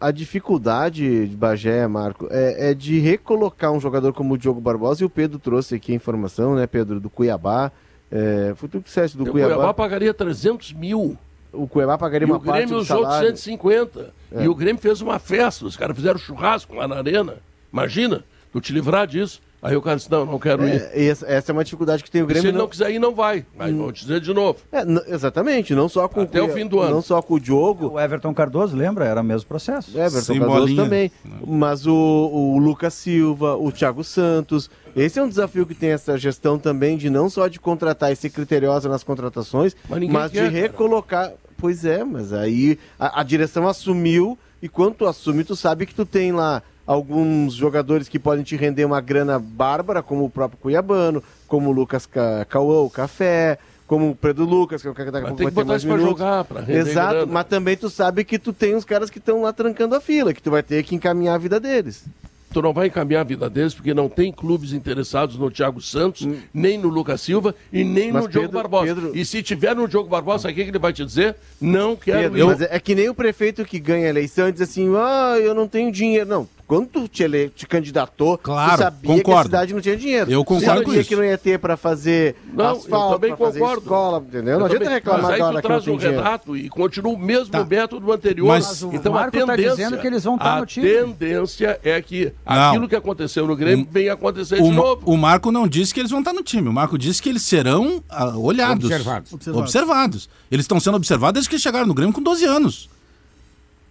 Speaker 6: A dificuldade de Bagé, Marco, é, é, de recolocar um jogador como o Diogo Barbosa, e o Pedro trouxe aqui a informação, né, Pedro, do Cuiabá. É, foi tudo que você do Cuiabá. O
Speaker 2: Cuiabá pagaria 300 mil
Speaker 6: o Cuiabá pagaria e uma parte do salário. o Grêmio usou
Speaker 2: 150. É. E o Grêmio fez uma festa, os caras fizeram churrasco lá na arena. Imagina, tu te livrar disso. Aí o cara disse, não, não quero
Speaker 6: é, ir. Essa, essa, é uma dificuldade que tem o Grêmio. E
Speaker 2: se ele não, não quiser ir, não vai. Mas hum. vou te dizer de novo.
Speaker 6: É, exatamente, não só com
Speaker 2: Até o, fim do ano.
Speaker 6: Não só com o Diogo.
Speaker 4: O Everton Cardoso, lembra? Era o mesmo processo.
Speaker 6: O Everton Sem Cardoso bolinha. também. Mas o, o Lucas Silva, o Thiago Santos. Esse é um desafio que tem essa gestão também, de não só de contratar e ser criteriosa nas contratações, mas, mas quer, de recolocar. Cara. Pois é, mas aí a, a direção assumiu, e quando tu assume, tu sabe que tu tem lá alguns jogadores que podem te render uma grana bárbara, como o próprio Cuiabano, como o Lucas Cauã, o Café, como o Pedro Lucas, que é o cara que daqui a pouco vai ter mais minutos.
Speaker 2: jogar, pra render
Speaker 6: Exato,
Speaker 2: grana.
Speaker 6: mas também tu sabe que tu tem uns caras que estão lá trancando a fila, que tu vai ter que encaminhar a vida deles
Speaker 2: tu não vai encaminhar a vida deles, porque não tem clubes interessados no Thiago Santos, hum. nem no Lucas Silva e nem mas no Pedro, Diogo Barbosa. Pedro... E se tiver no Diogo Barbosa, o que ele vai te dizer? Não quero
Speaker 6: Pedro, ir. é que nem o prefeito que ganha a eleição e diz assim, ah, eu não tenho dinheiro. Não, quando tu te, ele, te candidatou,
Speaker 5: claro,
Speaker 6: tu sabia
Speaker 5: concordo. que
Speaker 6: a cidade não tinha dinheiro.
Speaker 5: Eu concordo
Speaker 6: com isso. que não ia ter para fazer
Speaker 2: não, asfalto, eu também concordo.
Speaker 6: escola, entendeu? Eu não adianta reclamar
Speaker 2: mas aí tu traz o Renato e continua o mesmo tá. método anterior. Mas,
Speaker 4: então a tá tendência, tá dizendo que eles vão estar
Speaker 2: no time. A tendência é que não. aquilo que aconteceu no Grêmio um, venha acontecer de novo.
Speaker 5: O Marco não disse que eles vão estar no time. O Marco disse que eles serão uh, olhados.
Speaker 7: Observados.
Speaker 5: Observados. observados. Eles estão sendo observados desde que chegaram no Grêmio com 12 anos.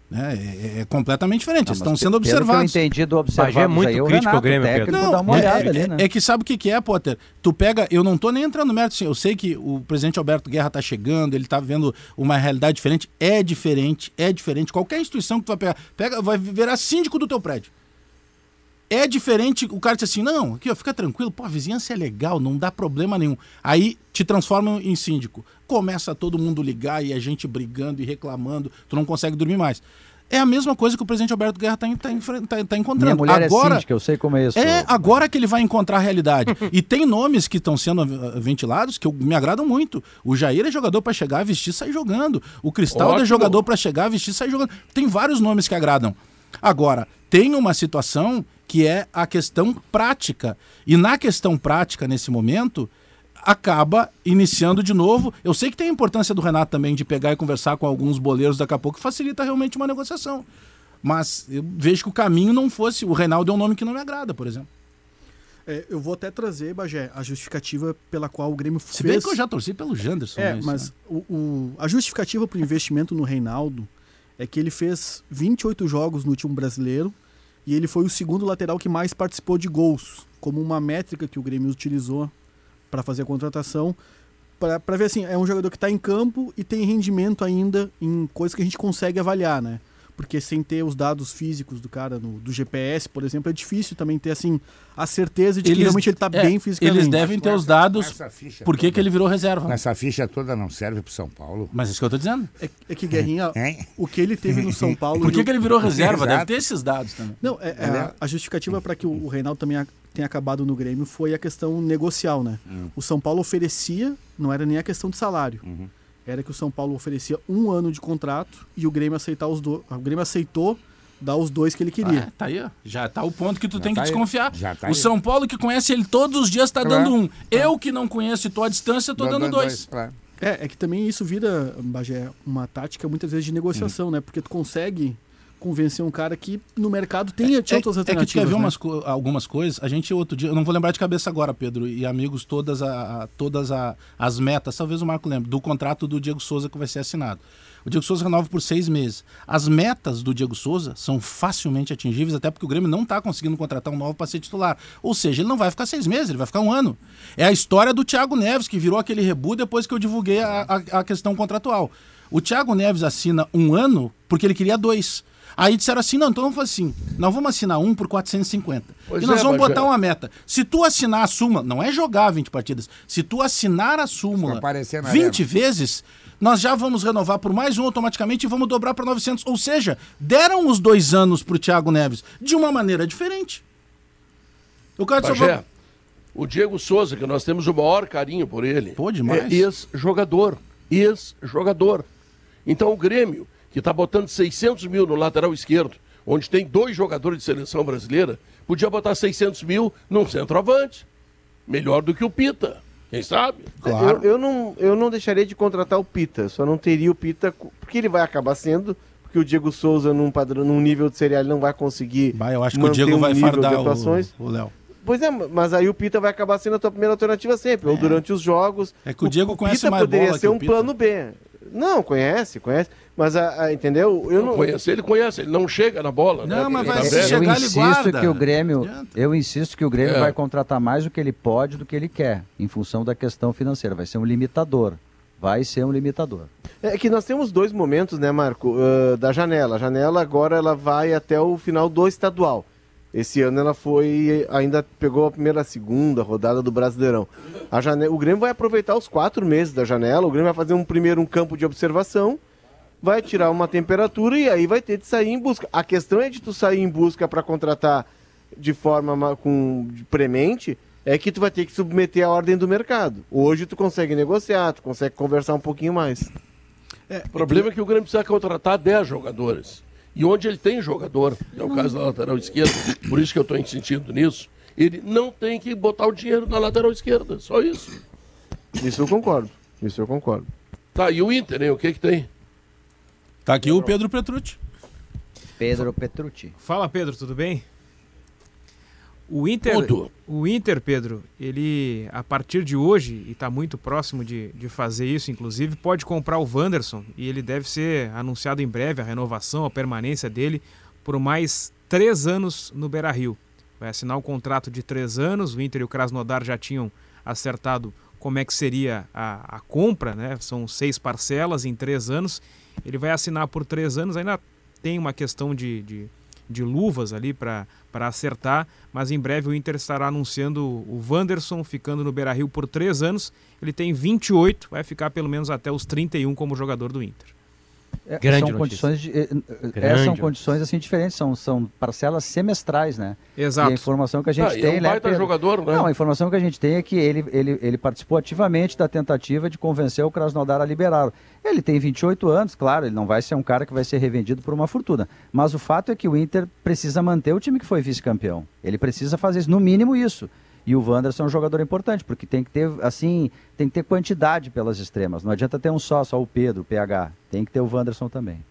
Speaker 5: Né? É, é, completamente diferente. Eles estão sendo observados.
Speaker 4: Que eu entendi do observado.
Speaker 7: é muito aí, crítico o, Grêmio, técnico,
Speaker 5: não, dá uma olhada é, ali, né? é que sabe o que, que é, Potter? Tu pega, eu não estou nem entrando no mérito, assim, eu sei que o presidente Alberto Guerra está chegando, ele está vendo uma realidade diferente, é diferente, é diferente. Qualquer instituição que tu vai pegar, pega, vai virar síndico do teu prédio. É diferente, o cara diz assim, não, aqui ó, fica tranquilo, pô, a vizinhança é legal, não dá problema nenhum. Aí te transforma em síndico. Começa todo mundo ligar e a gente brigando e reclamando, tu não consegue dormir mais. É a mesma coisa que o presidente Alberto Guerra está tá, tá, tá encontrando. Minha
Speaker 4: mulher é agora, é síndica, eu sei como é isso.
Speaker 5: É agora que ele vai encontrar a realidade. e tem nomes que estão sendo ventilados que me agradam muito. O Jair é jogador para chegar, vestir, sair jogando. O Cristal é jogador para chegar, vestir, sair jogando. Tem vários nomes que agradam. Agora, tem uma situação que é a questão prática. E na questão prática, nesse momento, acaba iniciando de novo. Eu sei que tem a importância do Renato também de pegar e conversar com alguns boleiros daqui a pouco, que facilita realmente uma negociação. Mas eu vejo que o caminho não fosse. O Reinaldo é um nome que não me agrada, por exemplo.
Speaker 10: É, eu vou até trazer, Bagé, a justificativa pela qual o Grêmio
Speaker 5: fez... Se bem que eu já torci pelo Janderson.
Speaker 10: É, mas, né? o, o, a justificativa para o investimento no Reinaldo é que ele fez 28 jogos no último brasileiro, e ele foi o segundo lateral que mais participou de gols, como uma métrica que o Grêmio utilizou para fazer a contratação. Para ver assim, é um jogador que está em campo e tem rendimento ainda em coisas que a gente consegue avaliar, né? Porque sem ter os dados físicos do cara, no, do GPS, por exemplo, é difícil também ter assim a certeza de eles, que realmente ele está é, bem fisicamente.
Speaker 5: Eles devem ter os dados. Por que, que ele virou reserva?
Speaker 11: Essa ficha toda não serve para São Paulo.
Speaker 5: Mas é isso que eu estou dizendo.
Speaker 10: É, é, que Guerrinha, o que ele teve no São Paulo.
Speaker 5: Por que, que ele virou reserva? Deve ter esses dados também.
Speaker 10: Não, é, é a, a, justificativa para que o, o Reinaldo também tenha acabado no Grêmio foi a questão negocial, né? Hum. O São Paulo oferecia, não era nem a questão de salário. Uhum era que o São Paulo oferecia um ano de contrato e o Grêmio aceitar os dois. O Grêmio aceitou dar os dois que ele queria. Ah,
Speaker 5: tá aí, ó. Já tá o ponto que tu Já tem tá que desconfiar. Tá o São Paulo que conhece ele todos os dias tá claro. dando um. Eu que não conheço e tô à distância, tô dando, dando dois. dois claro.
Speaker 10: É, é que também isso vira, Bagé, uma tática muitas vezes de negociação, hum. né? Porque tu consegue convencer um cara que no mercado tem é,
Speaker 5: outras é, alternativas. É que tu quer ver né? umas, algumas coisas. A gente outro dia, eu não vou lembrar de cabeça agora, Pedro, e amigos, todas, a, a todas a, as metas, talvez o Marco lembre, do contrato do Diego Souza que vai ser assinado. O Diego Souza renova por seis meses. As metas do Diego Souza são facilmente atingíveis, até porque o Grêmio não está conseguindo contratar um novo para ser titular. Ou seja, ele não vai ficar seis meses, ele vai ficar um ano. É a história do Thiago Neves, que virou aquele rebu depois que eu divulguei a, a, a questão contratual. O Thiago Neves assina um ano porque ele queria dois. Aí disseram assim: não, então vamos fazer assim. Nós vamos assinar um por 450. Pois e nós é, vamos botar uma meta. Se tu assinar a súmula, não é jogar 20 partidas. Se tu assinar a súmula 20 vezes, nós já vamos renovar por mais um automaticamente e vamos dobrar para 900. Ou seja, deram os dois anos para o Thiago Neves de uma maneira diferente.
Speaker 2: O cara Bagé, o Diego Souza, que nós temos o maior carinho por ele,
Speaker 5: Pô, demais.
Speaker 2: é ex-jogador. Ex-jogador. Então o Grêmio que está botando 600 mil no lateral esquerdo, onde tem dois jogadores de seleção brasileira, podia botar 600 mil num centroavante. Melhor do que o Pita. Quem sabe?
Speaker 6: Claro. Eu, eu, não, eu não deixaria de contratar o Pita, só não teria o Pita, porque ele vai acabar sendo, porque o Diego Souza, num, padrão, num nível de serial, não vai conseguir.
Speaker 5: Vai, eu acho que o Diego um vai fardar o Léo.
Speaker 6: Pois é, mas aí o Pita vai acabar sendo a tua primeira alternativa sempre, é. ou durante os jogos.
Speaker 5: É que o Diego
Speaker 6: o
Speaker 5: conhece Pita
Speaker 6: mais poderia ser um plano B. Não, conhece, conhece. Mas, a, a, entendeu?
Speaker 2: Eu não, não conhece, ele conhece, ele não chega na bola.
Speaker 4: Não, né? mas vai se chegar, eu insisto que o Grêmio, eu insisto que o Grêmio é. vai contratar mais do que ele pode do que ele quer, em função da questão financeira. Vai ser um limitador. Vai ser um limitador.
Speaker 6: É que nós temos dois momentos, né, Marco, uh, da janela. A janela agora ela vai até o final do estadual. Esse ano ela foi, ainda pegou a primeira, a segunda rodada do Brasileirão. A janela, o Grêmio vai aproveitar os quatro meses da janela. O Grêmio vai fazer um primeiro um campo de observação, vai tirar uma temperatura e aí vai ter de sair em busca. A questão é de tu sair em busca para contratar de forma com de premente é que tu vai ter que submeter a ordem do mercado. Hoje tu consegue negociar, tu consegue conversar um pouquinho mais.
Speaker 2: É, o problema é que o Grêmio precisa contratar 10 jogadores. E onde ele tem jogador, é o caso da lateral esquerda, por isso que eu estou insistindo nisso, ele não tem que botar o dinheiro na lateral esquerda, só isso.
Speaker 6: Isso eu concordo, isso eu concordo.
Speaker 2: Tá, e o Inter, hein? o que que tem?
Speaker 5: Tá aqui o Pedro Petrucci.
Speaker 4: Pedro Petrucci.
Speaker 12: Fala, Pedro, tudo bem? O Inter, Tudo. o Inter, Pedro, ele a partir de hoje, e está muito próximo de, de fazer isso, inclusive, pode comprar o Wanderson e ele deve ser anunciado em breve a renovação, a permanência dele por mais três anos no Beira Rio. Vai assinar um contrato de três anos, o Inter e o Krasnodar já tinham acertado como é que seria a, a compra, né? São seis parcelas em três anos. Ele vai assinar por três anos, ainda tem uma questão de, de de luvas ali para acertar, mas em breve o Inter estará anunciando o Wanderson ficando no Beira-Rio por três anos. Ele tem 28, vai ficar pelo menos até os 31 como jogador do Inter.
Speaker 4: É, Grande são condições de, é, é são condições assim diferentes, são, são parcelas semestrais, né?
Speaker 12: Exato.
Speaker 4: E a informação que a gente ah, tem, é um
Speaker 2: né? Pedro? jogador, né?
Speaker 4: Não, a informação que a gente tem é que ele, ele, ele participou ativamente da tentativa de convencer o Krasnodar a liberá-lo. Ele tem 28 anos, claro, ele não vai ser um cara que vai ser revendido por uma fortuna. Mas o fato é que o Inter precisa manter o time que foi vice-campeão. Ele precisa fazer no mínimo isso. E o Wanderson é um jogador importante, porque tem que ter, assim, tem que ter quantidade pelas extremas. Não adianta ter um só, só o Pedro, o PH. Tem que ter o Wanderson também.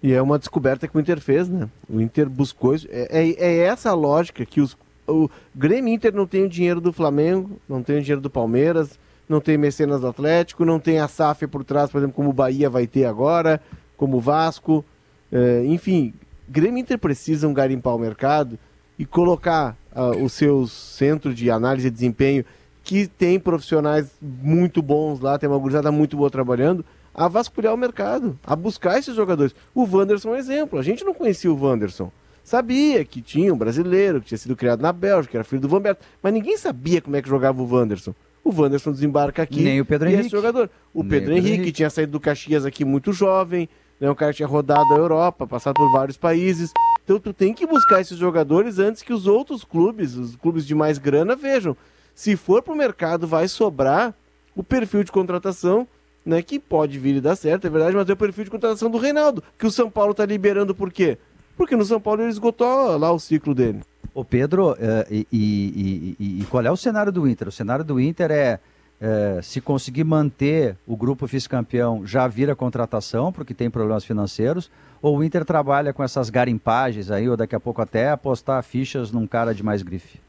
Speaker 6: E é uma descoberta que o Inter fez, né? O Inter buscou isso. É, é, é essa a lógica que os, o Grêmio Inter não tem o dinheiro do Flamengo, não tem o dinheiro do Palmeiras, não tem mecenas do Atlético, não tem a SAF por trás, por exemplo, como o Bahia vai ter agora, como o Vasco. É, enfim, Grêmio Inter precisam garimpar o mercado e colocar uh, os seus centros de análise de desempenho, que tem profissionais muito bons lá, tem uma gurizada muito boa trabalhando, a vasculhar o mercado, a buscar esses jogadores. O Wanderson é um exemplo. A gente não conhecia o Wanderson. Sabia que tinha um brasileiro, que tinha sido criado na Bélgica, que era filho do Van Beert, mas ninguém sabia como é que jogava o Wanderson. O Wanderson desembarca aqui.
Speaker 4: Nem o Pedro Henrique.
Speaker 6: jogador. O Pedro, Pedro Henrique, Henrique tinha saído do Caxias aqui muito jovem, né? um cara que tinha rodado a Europa, passado por vários países. Então tu tem que buscar esses jogadores antes que os outros clubes, os clubes de mais grana, vejam. Se for para o mercado, vai sobrar o perfil de contratação, né? Que pode vir e dar certo, é verdade, mas é o perfil de contratação do Reinaldo, que o São Paulo está liberando por quê? Porque no São Paulo ele esgotou lá o ciclo dele.
Speaker 4: Ô Pedro, uh, e, e, e, e qual é o cenário do Inter? O cenário do Inter é é, se conseguir manter o grupo vice-campeão, já vira contratação, porque tem problemas financeiros, ou o Inter trabalha com essas garimpagens aí, ou daqui a pouco até apostar fichas num cara de mais grife?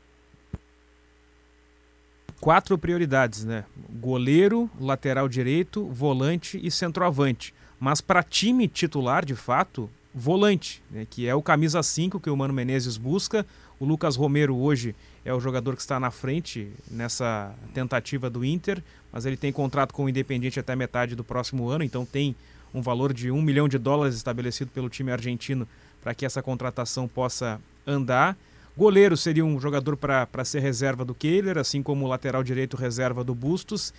Speaker 12: Quatro prioridades, né? Goleiro, lateral direito, volante e centroavante. Mas para time titular, de fato, volante, né? que é o camisa 5 que o Mano Menezes busca. O Lucas Romero hoje é o jogador que está na frente nessa tentativa do Inter, mas ele tem contrato com o Independiente até metade do próximo ano, então tem um valor de um milhão de dólares estabelecido pelo time argentino para que essa contratação possa andar. Goleiro seria um jogador para ser reserva do Kehler, assim como o lateral direito reserva do Bustos.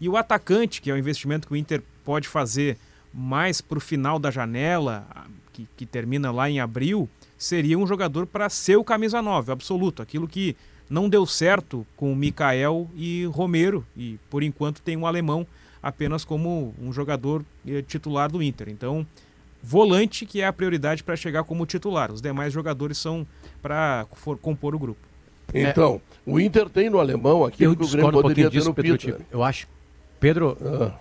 Speaker 12: E o atacante, que é o investimento que o Inter pode fazer mais para o final da janela, que, que termina lá em abril, seria um jogador para ser o camisa 9, absoluto. Aquilo que não deu certo com o Mikael e Romero, e por enquanto tem um alemão apenas como um jogador eh, titular do Inter. Então, volante que é a prioridade para chegar como titular. Os demais jogadores são para compor o grupo.
Speaker 2: Então, é. o Inter tem no alemão aquilo
Speaker 7: eu
Speaker 2: que o
Speaker 7: Grêmio poderia um ter no Pedro, Eu acho. Pedro, ah.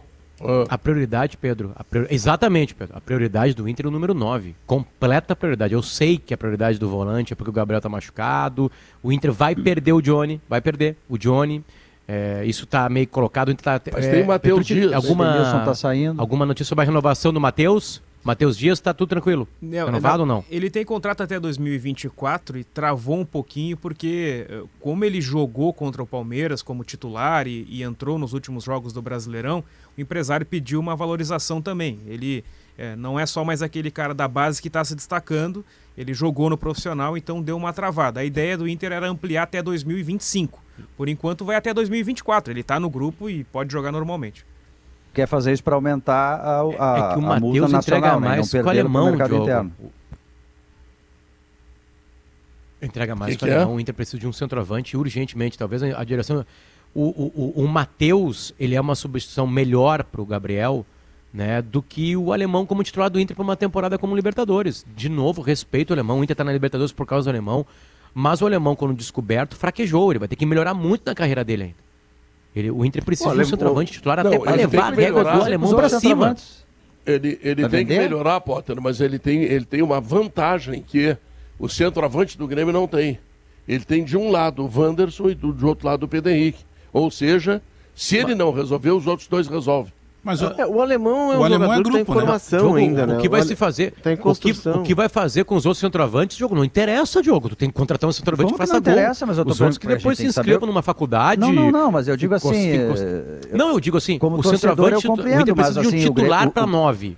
Speaker 7: A prioridade, Pedro, a prior... exatamente, Pedro. A prioridade do Inter é o número 9. Completa prioridade. Eu sei que a prioridade do volante é porque o Gabriel tá machucado. O Inter vai perder o Johnny. Vai perder o Johnny. É, isso tá meio colocado. Tá,
Speaker 2: Mas é, tem o Matheus Dias.
Speaker 7: Alguma, tá saindo. alguma notícia sobre a renovação do Matheus? Matheus Dias está tudo tranquilo? Não, Renovado não, ou não?
Speaker 12: Ele tem contrato até 2024 e travou um pouquinho porque, eh, como ele jogou contra o Palmeiras como titular e, e entrou nos últimos jogos do Brasileirão, o empresário pediu uma valorização também. Ele é, não é só mais aquele cara da base que está se destacando, ele jogou no profissional, então deu uma travada. A ideia do Inter era ampliar até 2025. Por enquanto vai até 2024. Ele está no grupo e pode jogar normalmente
Speaker 4: quer fazer isso para aumentar a, a, é que o a multa nacional, né? mais
Speaker 7: não perder alemão, no mercado interno. Entrega mais que com o alemão. É? O Inter precisa de um centroavante urgentemente. Talvez a direção... O, o, o, o Matheus, ele é uma substituição melhor para o Gabriel, né, do que o alemão como titular do Inter para uma temporada como Libertadores. De novo, respeito o alemão. O Inter está na Libertadores por causa do alemão. Mas o alemão, quando descoberto, fraquejou. Ele vai ter que melhorar muito na carreira dele ainda. Ele, o Inter precisa de um centroavante titular não, até para levar a régua do alemão para cima.
Speaker 2: Ele, ele tem que melhorar, Potter, mas ele tem, ele tem uma vantagem que o centroavante do Grêmio não tem. Ele tem de um lado o Wanderson e do, do outro lado o Pedro Henrique. Ou seja, se ele não resolver, os outros dois resolvem.
Speaker 6: Mas o, é, o alemão é um alemão é grupo, tem informação né? ainda, né?
Speaker 7: O que vai o se fazer? Tem o, que, o que vai fazer com os outros centroavantes, jogo não interessa, Diogo. Tu tem que contratar um centroavante que faça
Speaker 4: não
Speaker 7: gol.
Speaker 4: interessa, mas eu tô
Speaker 7: os outros que depois se inscrevam saber... numa faculdade. Não,
Speaker 4: não, não, mas eu digo assim,
Speaker 7: não, eu digo assim, como o centroavante, eu o Inter precisa de um assim, titular para nove.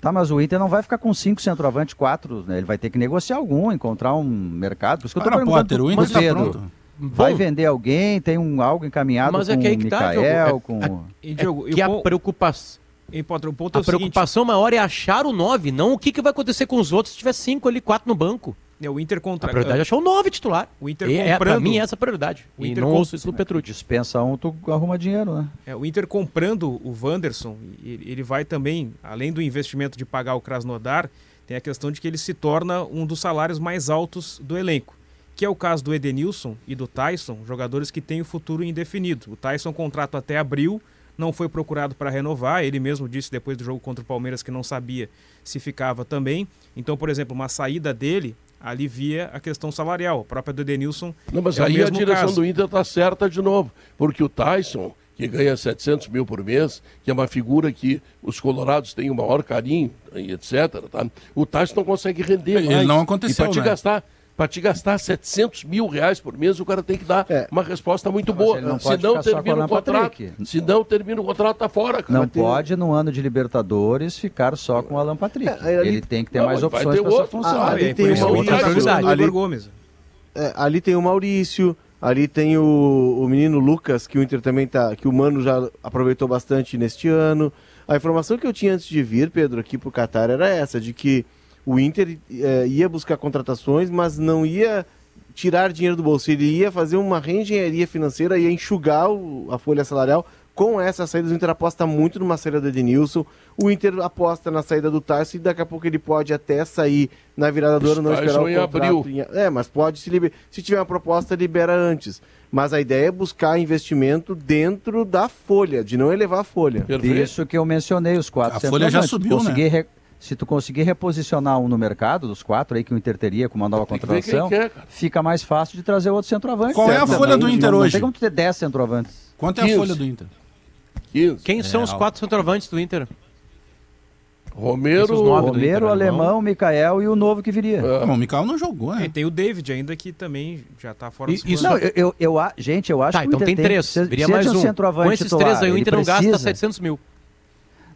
Speaker 4: Tá, mas o Inter não vai ficar com cinco centroavantes, quatro, né? Ele vai ter que negociar algum, encontrar um mercado. Por isso que eu tô perguntando.
Speaker 5: Potter, o Inter tá pronto.
Speaker 4: Vai vender alguém? Tem um, algo encaminhado
Speaker 7: Mas
Speaker 4: com
Speaker 7: é que
Speaker 4: aí que tá, Mikael,
Speaker 7: é, com... É, que a preocupação... E, Potter, o ponto a é o preocupação seguinte... maior é achar o 9, não o que, que vai acontecer com os outros se tiver 5 ali, 4 no banco.
Speaker 12: É, o Inter contra...
Speaker 7: A prioridade é achar o 9 titular.
Speaker 12: O Inter comprando... É, pra
Speaker 7: mim, essa é a prioridade. O Inter e não ouço isso do Petrucci.
Speaker 4: Dispensa um, tu arruma dinheiro, né?
Speaker 12: É, o Inter comprando o Wanderson, ele vai também, além do investimento de pagar o Krasnodar, tem a questão de que ele se torna um dos salários mais altos do elenco que é o caso do Edenilson e do Tyson, jogadores que têm o futuro indefinido. O Tyson contrato até abril, não foi procurado para renovar, ele mesmo disse depois do jogo contra o Palmeiras que não sabia se ficava também. Então, por exemplo, uma saída dele alivia a questão salarial. A própria do Edenilson.
Speaker 2: Não, mas é aí a direção caso. do Inter está certa de novo, porque o Tyson, que ganha 700 mil por mês, que é uma figura que os colorados têm o maior carinho, etc. Tá? O Tyson não consegue render
Speaker 5: Ele mais. não aconteceu, e para
Speaker 2: te
Speaker 5: né?
Speaker 2: gastar para te gastar 700 mil reais por mês, o cara tem que dar é. uma resposta muito boa. Se não termina o contrato, se não termina o contrato, tá fora.
Speaker 4: Cara. Não pode, no ano de Libertadores, ficar só com o Alan Patrick. É, ali... Ele tem que ter não, mais opções para essa função.
Speaker 6: Ah, ali tem uma outra prioridade. Ali, Gomes. É, ali tem o Maurício, ali tem o, o menino Lucas, que o Inter também tá, que o Mano já aproveitou bastante neste ano. A informação que eu tinha antes de vir, Pedro, aqui para o Qatar era essa, de que o Inter é, ia buscar contratações, mas não ia tirar dinheiro do bolso. Ele ia fazer uma reengenharia financeira, ia enxugar o, a folha salarial. Com essa saída, o Inter aposta muito numa saída do Edenilson. O Inter aposta na saída do Tarso e daqui a pouco ele pode até sair na virada do ano, não esperar o
Speaker 2: contrato. Em...
Speaker 6: É, mas pode se liberar. Se tiver uma proposta, libera antes. Mas a ideia é buscar investimento dentro da folha, de não elevar a folha.
Speaker 4: Perfeito. Isso que eu mencionei, os quatro.
Speaker 5: A folha já subiu,
Speaker 4: conseguir
Speaker 5: né?
Speaker 4: Se tu conseguir reposicionar um no mercado, dos quatro aí que o Inter teria com uma nova contratação, fica mais fácil de trazer outro centroavante.
Speaker 5: Qual certo? é a folha do Inter hoje? Não tem
Speaker 4: como tu ter 10 centroavantes.
Speaker 5: Quanto é 15. a folha do Inter?
Speaker 7: 15. Quem são é, os quatro centroavantes do Inter?
Speaker 2: Romero,
Speaker 4: Romero, Alemão, Mikael e o novo que viria.
Speaker 5: É. Bom, o Mikael não jogou, né?
Speaker 12: E tem o David ainda que também já tá fora
Speaker 4: dos Isso, não, eu, eu, eu, gente, eu acho
Speaker 7: tá,
Speaker 4: que
Speaker 7: então Inter tem três.
Speaker 4: Se,
Speaker 7: Viria mais um. Com esses
Speaker 4: titular,
Speaker 7: três aí o Inter não precisa... gasta 700 mil.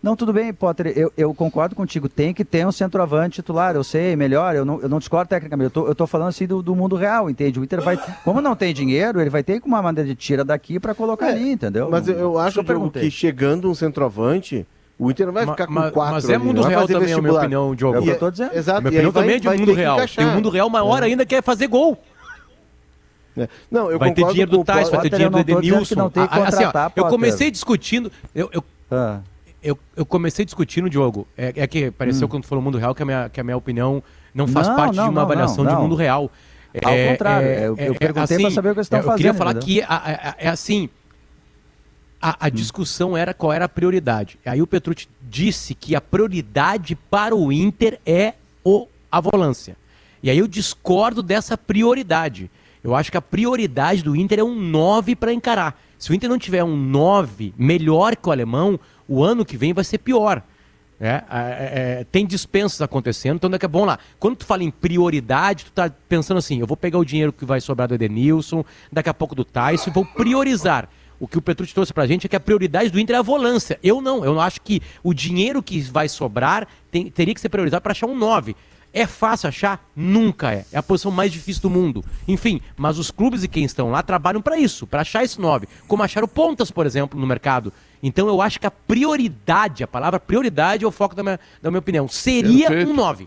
Speaker 4: Não, tudo bem, Potter, eu, eu, concordo contigo. Tem que ter um centroavante titular, eu sei, melhor, eu não, eu não discordo tecnicamente. Eu tô, eu tô falando assim do, do mundo real, entende? O Inter vai. Como não tem dinheiro, ele vai ter que uma maneira de tira daqui para colocar é, ali, entendeu?
Speaker 6: Mas eu, eu acho Diogo, que chegando um centroavante. O Inter não vai ficar
Speaker 7: ma,
Speaker 6: com quatro.
Speaker 7: Mas é mundo ali, real também, a minha opinião, Diogo. É o que eu tô dizendo. Exato. Minha opinião também é de mundo real. Tem o mundo real maior é. ainda que é fazer gol.
Speaker 6: É. Não, eu
Speaker 7: vai ter dinheiro do Tais, vai ter dinheiro do Edenilson. Não tem que ah, assim, ó, eu comecei discutindo. Eu, eu, ah eu, eu comecei discutindo, Diogo, é, é que pareceu hum. quando tu falou mundo real que a minha, que a minha opinião não faz não, parte não, de uma não, avaliação de mundo real.
Speaker 4: Ao é, contrário, é, eu, eu é, perguntei assim, para saber o que vocês estão fazendo.
Speaker 7: Eu queria falar entendeu? que é assim, a, a discussão era qual era a prioridade. Aí o Petrucci disse que a prioridade para o Inter é o, a volância. E aí eu discordo dessa prioridade. Eu acho que a prioridade do Inter é um 9 para encarar. Se o Inter não tiver um 9 melhor que o alemão, o ano que vem vai ser pior. É, é, é, tem dispensas acontecendo, então daqui a bom lá. Quando tu fala em prioridade, tu tá pensando assim, eu vou pegar o dinheiro que vai sobrar do Edenilson, daqui a pouco do Tyson, vou priorizar. O que o Petrucci trouxe pra gente é que a prioridade do Inter é a volância. Eu não, eu acho que o dinheiro que vai sobrar tem, teria que ser priorizado para achar um 9. É fácil achar? Nunca é. É a posição mais difícil do mundo. Enfim, mas os clubes e quem estão lá trabalham para isso, para achar esse 9. Como acharam pontas, por exemplo, no mercado. Então eu acho que a prioridade, a palavra prioridade é o foco da minha, da minha opinião. Seria Perfeito. um 9.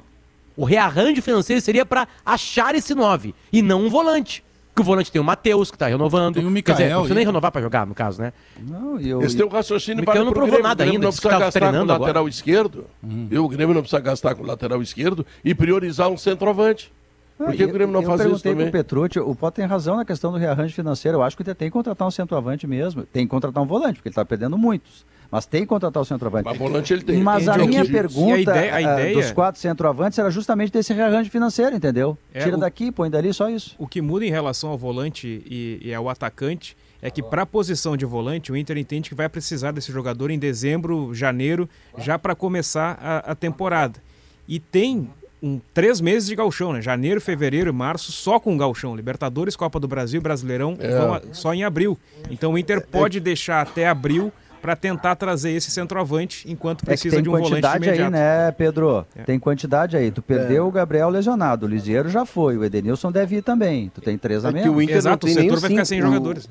Speaker 7: O rearranjo financeiro seria para achar esse 9 e não um volante. Porque o volante tem o Matheus, que está renovando. Tem o Mikael. Quer dizer, não precisa nem renovar para jogar, no caso, né?
Speaker 2: Não, eu, Esse tem um raciocínio para não provou nada ainda. Não precisa gastar com o lateral agora. esquerdo. Uhum. E o Grêmio não precisa gastar com o lateral esquerdo e priorizar um centroavante. Por que o Grêmio não faz isso também? Eu
Speaker 4: perguntei pro Petrucci, o Potter tem razão na questão do rearranjo financeiro. Eu acho que tem que contratar um centroavante mesmo. Tem que contratar um volante, porque ele está perdendo muitos. Mas tem que contratar o centroavante.
Speaker 2: Mas volante ele tem.
Speaker 4: Mas a minha pergunta a ideia, a ideia... dos quatro centroavantes era justamente desse rearranjo financeiro, entendeu? É, Tira o... daqui, põe dali, só isso.
Speaker 12: O que muda em relação ao volante e, e ao atacante é que para a posição de volante, o Inter entende que vai precisar desse jogador em dezembro, janeiro, já para começar a, a temporada. E tem um, três meses de galchão, né? Janeiro, fevereiro e março só com galchão. Libertadores, Copa do Brasil, Brasileirão é. a, só em abril. Então o Inter pode deixar até abril para tentar trazer esse centroavante enquanto precisa
Speaker 4: é
Speaker 12: de um volante
Speaker 4: imediato. aí, né, Pedro? É. Tem quantidade aí. Tu perdeu é. o Gabriel lesionado, o Lisieiro já foi, o Edenilson deve ir também. Tu tem três a é menos.
Speaker 12: o Inter Exato, o setor vai ficar sem jogadores.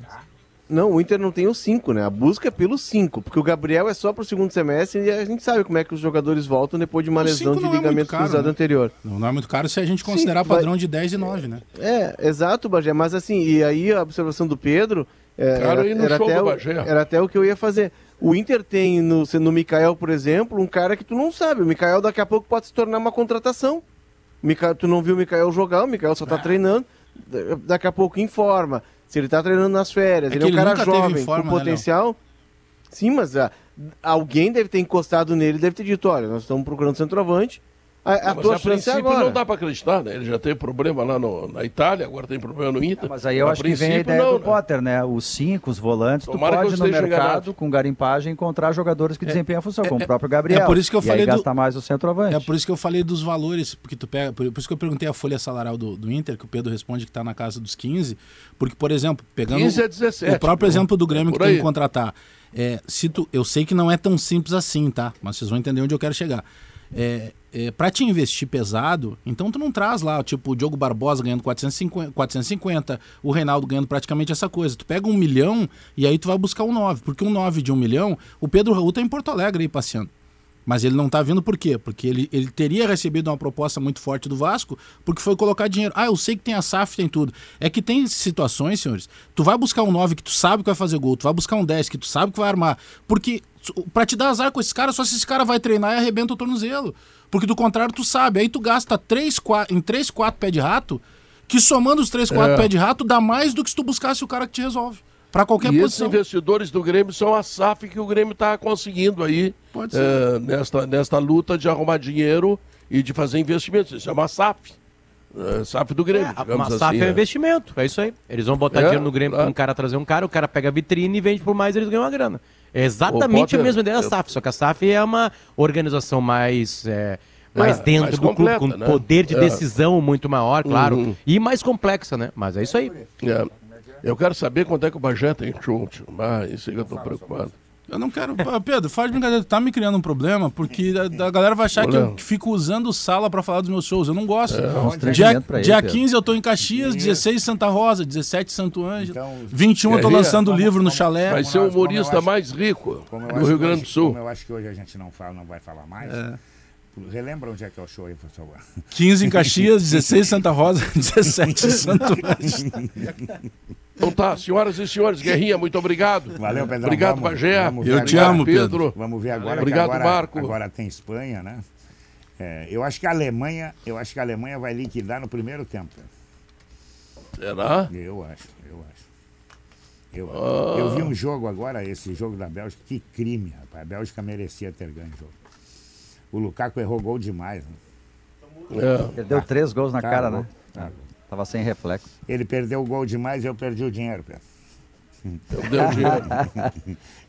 Speaker 6: Não, o Inter não tem os cinco, né? A busca é pelos cinco, porque o Gabriel é só pro segundo semestre e a gente sabe como é que os jogadores voltam depois de uma lesão de é ligamento é cruzado né? anterior.
Speaker 5: Não, não, é muito caro se a gente considerar Sim, padrão vai... de 10 e 9, né?
Speaker 6: É, exato, Bagé. Mas assim, e aí a observação do Pedro. É, era, era, até o, era até o que eu ia fazer. O Inter tem no, no Mikael, por exemplo, um cara que tu não sabe. O Mikael daqui a pouco pode se tornar uma contratação. Mikael, tu não viu o Mikael jogar, o Mikael só tá ah. treinando. Daqui a pouco informa. Se ele tá treinando nas férias, é ele é um cara jovem, informa, com né, potencial. Né, Sim, mas ah, alguém deve ter encostado nele deve ter dito: olha, nós estamos procurando centroavante a, a tua a chance é agora.
Speaker 2: não dá para acreditar, né? Ele já teve problema lá no, na Itália, agora tem problema no Inter.
Speaker 4: mas aí eu a acho que vem a ideia não, do né? Potter, né? Os cinco, os volantes, Tomara tu pode no mercado, enganado. com garimpagem, encontrar jogadores que é, desempenham a função, é, como o próprio Gabriel.
Speaker 5: É por isso que eu falei
Speaker 4: do... mais o centroavante.
Speaker 5: É por isso que eu falei dos valores, porque tu pega, por, isso que eu perguntei a folha salarial do, do Inter, que o Pedro responde que está na casa dos 15, porque, por exemplo, pegando 15
Speaker 2: a 17,
Speaker 5: o próprio exemplo do Grêmio que tem que contratar. É, se tu, eu sei que não é tão simples assim, tá? Mas vocês vão entender onde eu quero chegar. É, é, para te investir pesado, então tu não traz lá, tipo, o Diogo Barbosa ganhando 450, 450, o Reinaldo ganhando praticamente essa coisa. Tu pega um milhão e aí tu vai buscar um 9, porque um 9 de um milhão, o Pedro Raul tá em Porto Alegre aí passeando. Mas ele não está vindo por quê? Porque ele, ele teria recebido uma proposta muito forte do Vasco, porque foi colocar dinheiro. Ah, eu sei que tem a SAF, tem tudo. É que tem situações, senhores, tu vai buscar um 9 que tu sabe que vai fazer gol, tu vai buscar um 10 que tu sabe que vai armar. Porque para te dar azar com esse cara, só se esse cara vai treinar e arrebenta o tornozelo. Porque do contrário, tu sabe. Aí tu gasta 3, 4, em 3, 4 pé de rato, que somando os 3, 4 é. pé de rato, dá mais do que se tu buscasse o cara que te resolve para qualquer
Speaker 2: e
Speaker 5: posição.
Speaker 2: esses investidores do Grêmio são a SAF que o Grêmio está conseguindo aí é, nesta, nesta luta de arrumar dinheiro e de fazer investimentos. Isso é uma SAF. É, SAF do Grêmio. É,
Speaker 7: uma
Speaker 2: assim,
Speaker 7: SAF é, é investimento, é isso aí. Eles vão botar é, dinheiro no Grêmio para um cara trazer um cara, o cara pega a vitrine e vende por mais, eles ganham uma grana. É exatamente Potter, a mesma ideia da SAF, só que a SAF é uma organização mais. É, mais dentro mais do completa, clube, com né? poder de decisão muito maior, claro, uhum. e mais complexa, né? Mas é isso aí.
Speaker 2: Eu quero saber quanto é que o Bagé tem chute. Ah, isso aí que eu tô preocupado.
Speaker 5: Eu não quero. Pedro, faz brincadeira, tá me criando um problema, porque a, a galera vai achar que eu fico usando sala para falar dos meus shows. Eu não gosto. É, dia ele, dia 15 eu tô em Caxias, 16 Santa Rosa, 17 Santo Ângelo, então, 21 eu tô lançando como, livro como, no chalé.
Speaker 2: Vai ser o humorista acho, mais rico do Rio Grande do Sul.
Speaker 11: Como eu acho que hoje a gente não fala, não vai falar mais. É. Relembra onde é que é o show aí, por favor.
Speaker 5: 15 em Caxias, 16 Santa Rosa, 17 Santo Ângelo.
Speaker 2: Então tá, senhoras e senhores, Guerrinha, muito obrigado.
Speaker 11: Valeu, Pedro.
Speaker 2: Obrigado, Bagé.
Speaker 5: Eu te amo, Pedro.
Speaker 11: Vamos ver agora.
Speaker 2: Obrigado,
Speaker 11: agora,
Speaker 2: Marco.
Speaker 11: Agora tem Espanha, né? É, eu acho que a Alemanha, eu acho que a Alemanha vai liquidar no primeiro tempo.
Speaker 2: Será?
Speaker 11: Eu acho, eu acho. Eu, ah. eu vi um jogo agora, esse jogo da Bélgica, que crime, rapaz. A Bélgica merecia ter ganho o jogo. O Lukaku errou gol demais.
Speaker 4: Né? É. Perdeu tá. três gols na tá cara, né? Tá. Tava sem reflexo.
Speaker 11: Ele perdeu o gol demais e eu perdi o dinheiro, Pedro.
Speaker 2: Perdeu o dinheiro.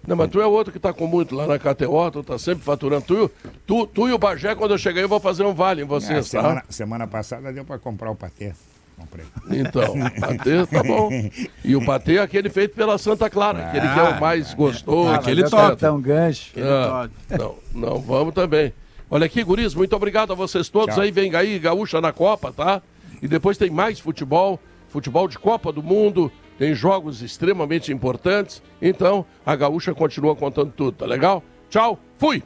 Speaker 2: Não, mas tu é outro que tá com muito lá na KTO, tu tá sempre faturando. Tu, tu, tu e o Bagé, quando eu chegar, eu vou fazer um vale em vocês, é,
Speaker 11: semana, tá? Semana passada deu para comprar o patê.
Speaker 2: Comprei. Então, patê tá bom. E o patê é aquele feito pela Santa Clara, ah, aquele que é o mais gostoso.
Speaker 4: Ah, aquele top. É um gancho.
Speaker 2: Ah, não, não, vamos também. Olha aqui, guris, muito obrigado a vocês todos Tchau. aí. Vem aí, Gaúcha na Copa, tá? E depois tem mais futebol, futebol de Copa do Mundo, tem jogos extremamente importantes. Então, a Gaúcha continua contando tudo, tá legal? Tchau, fui!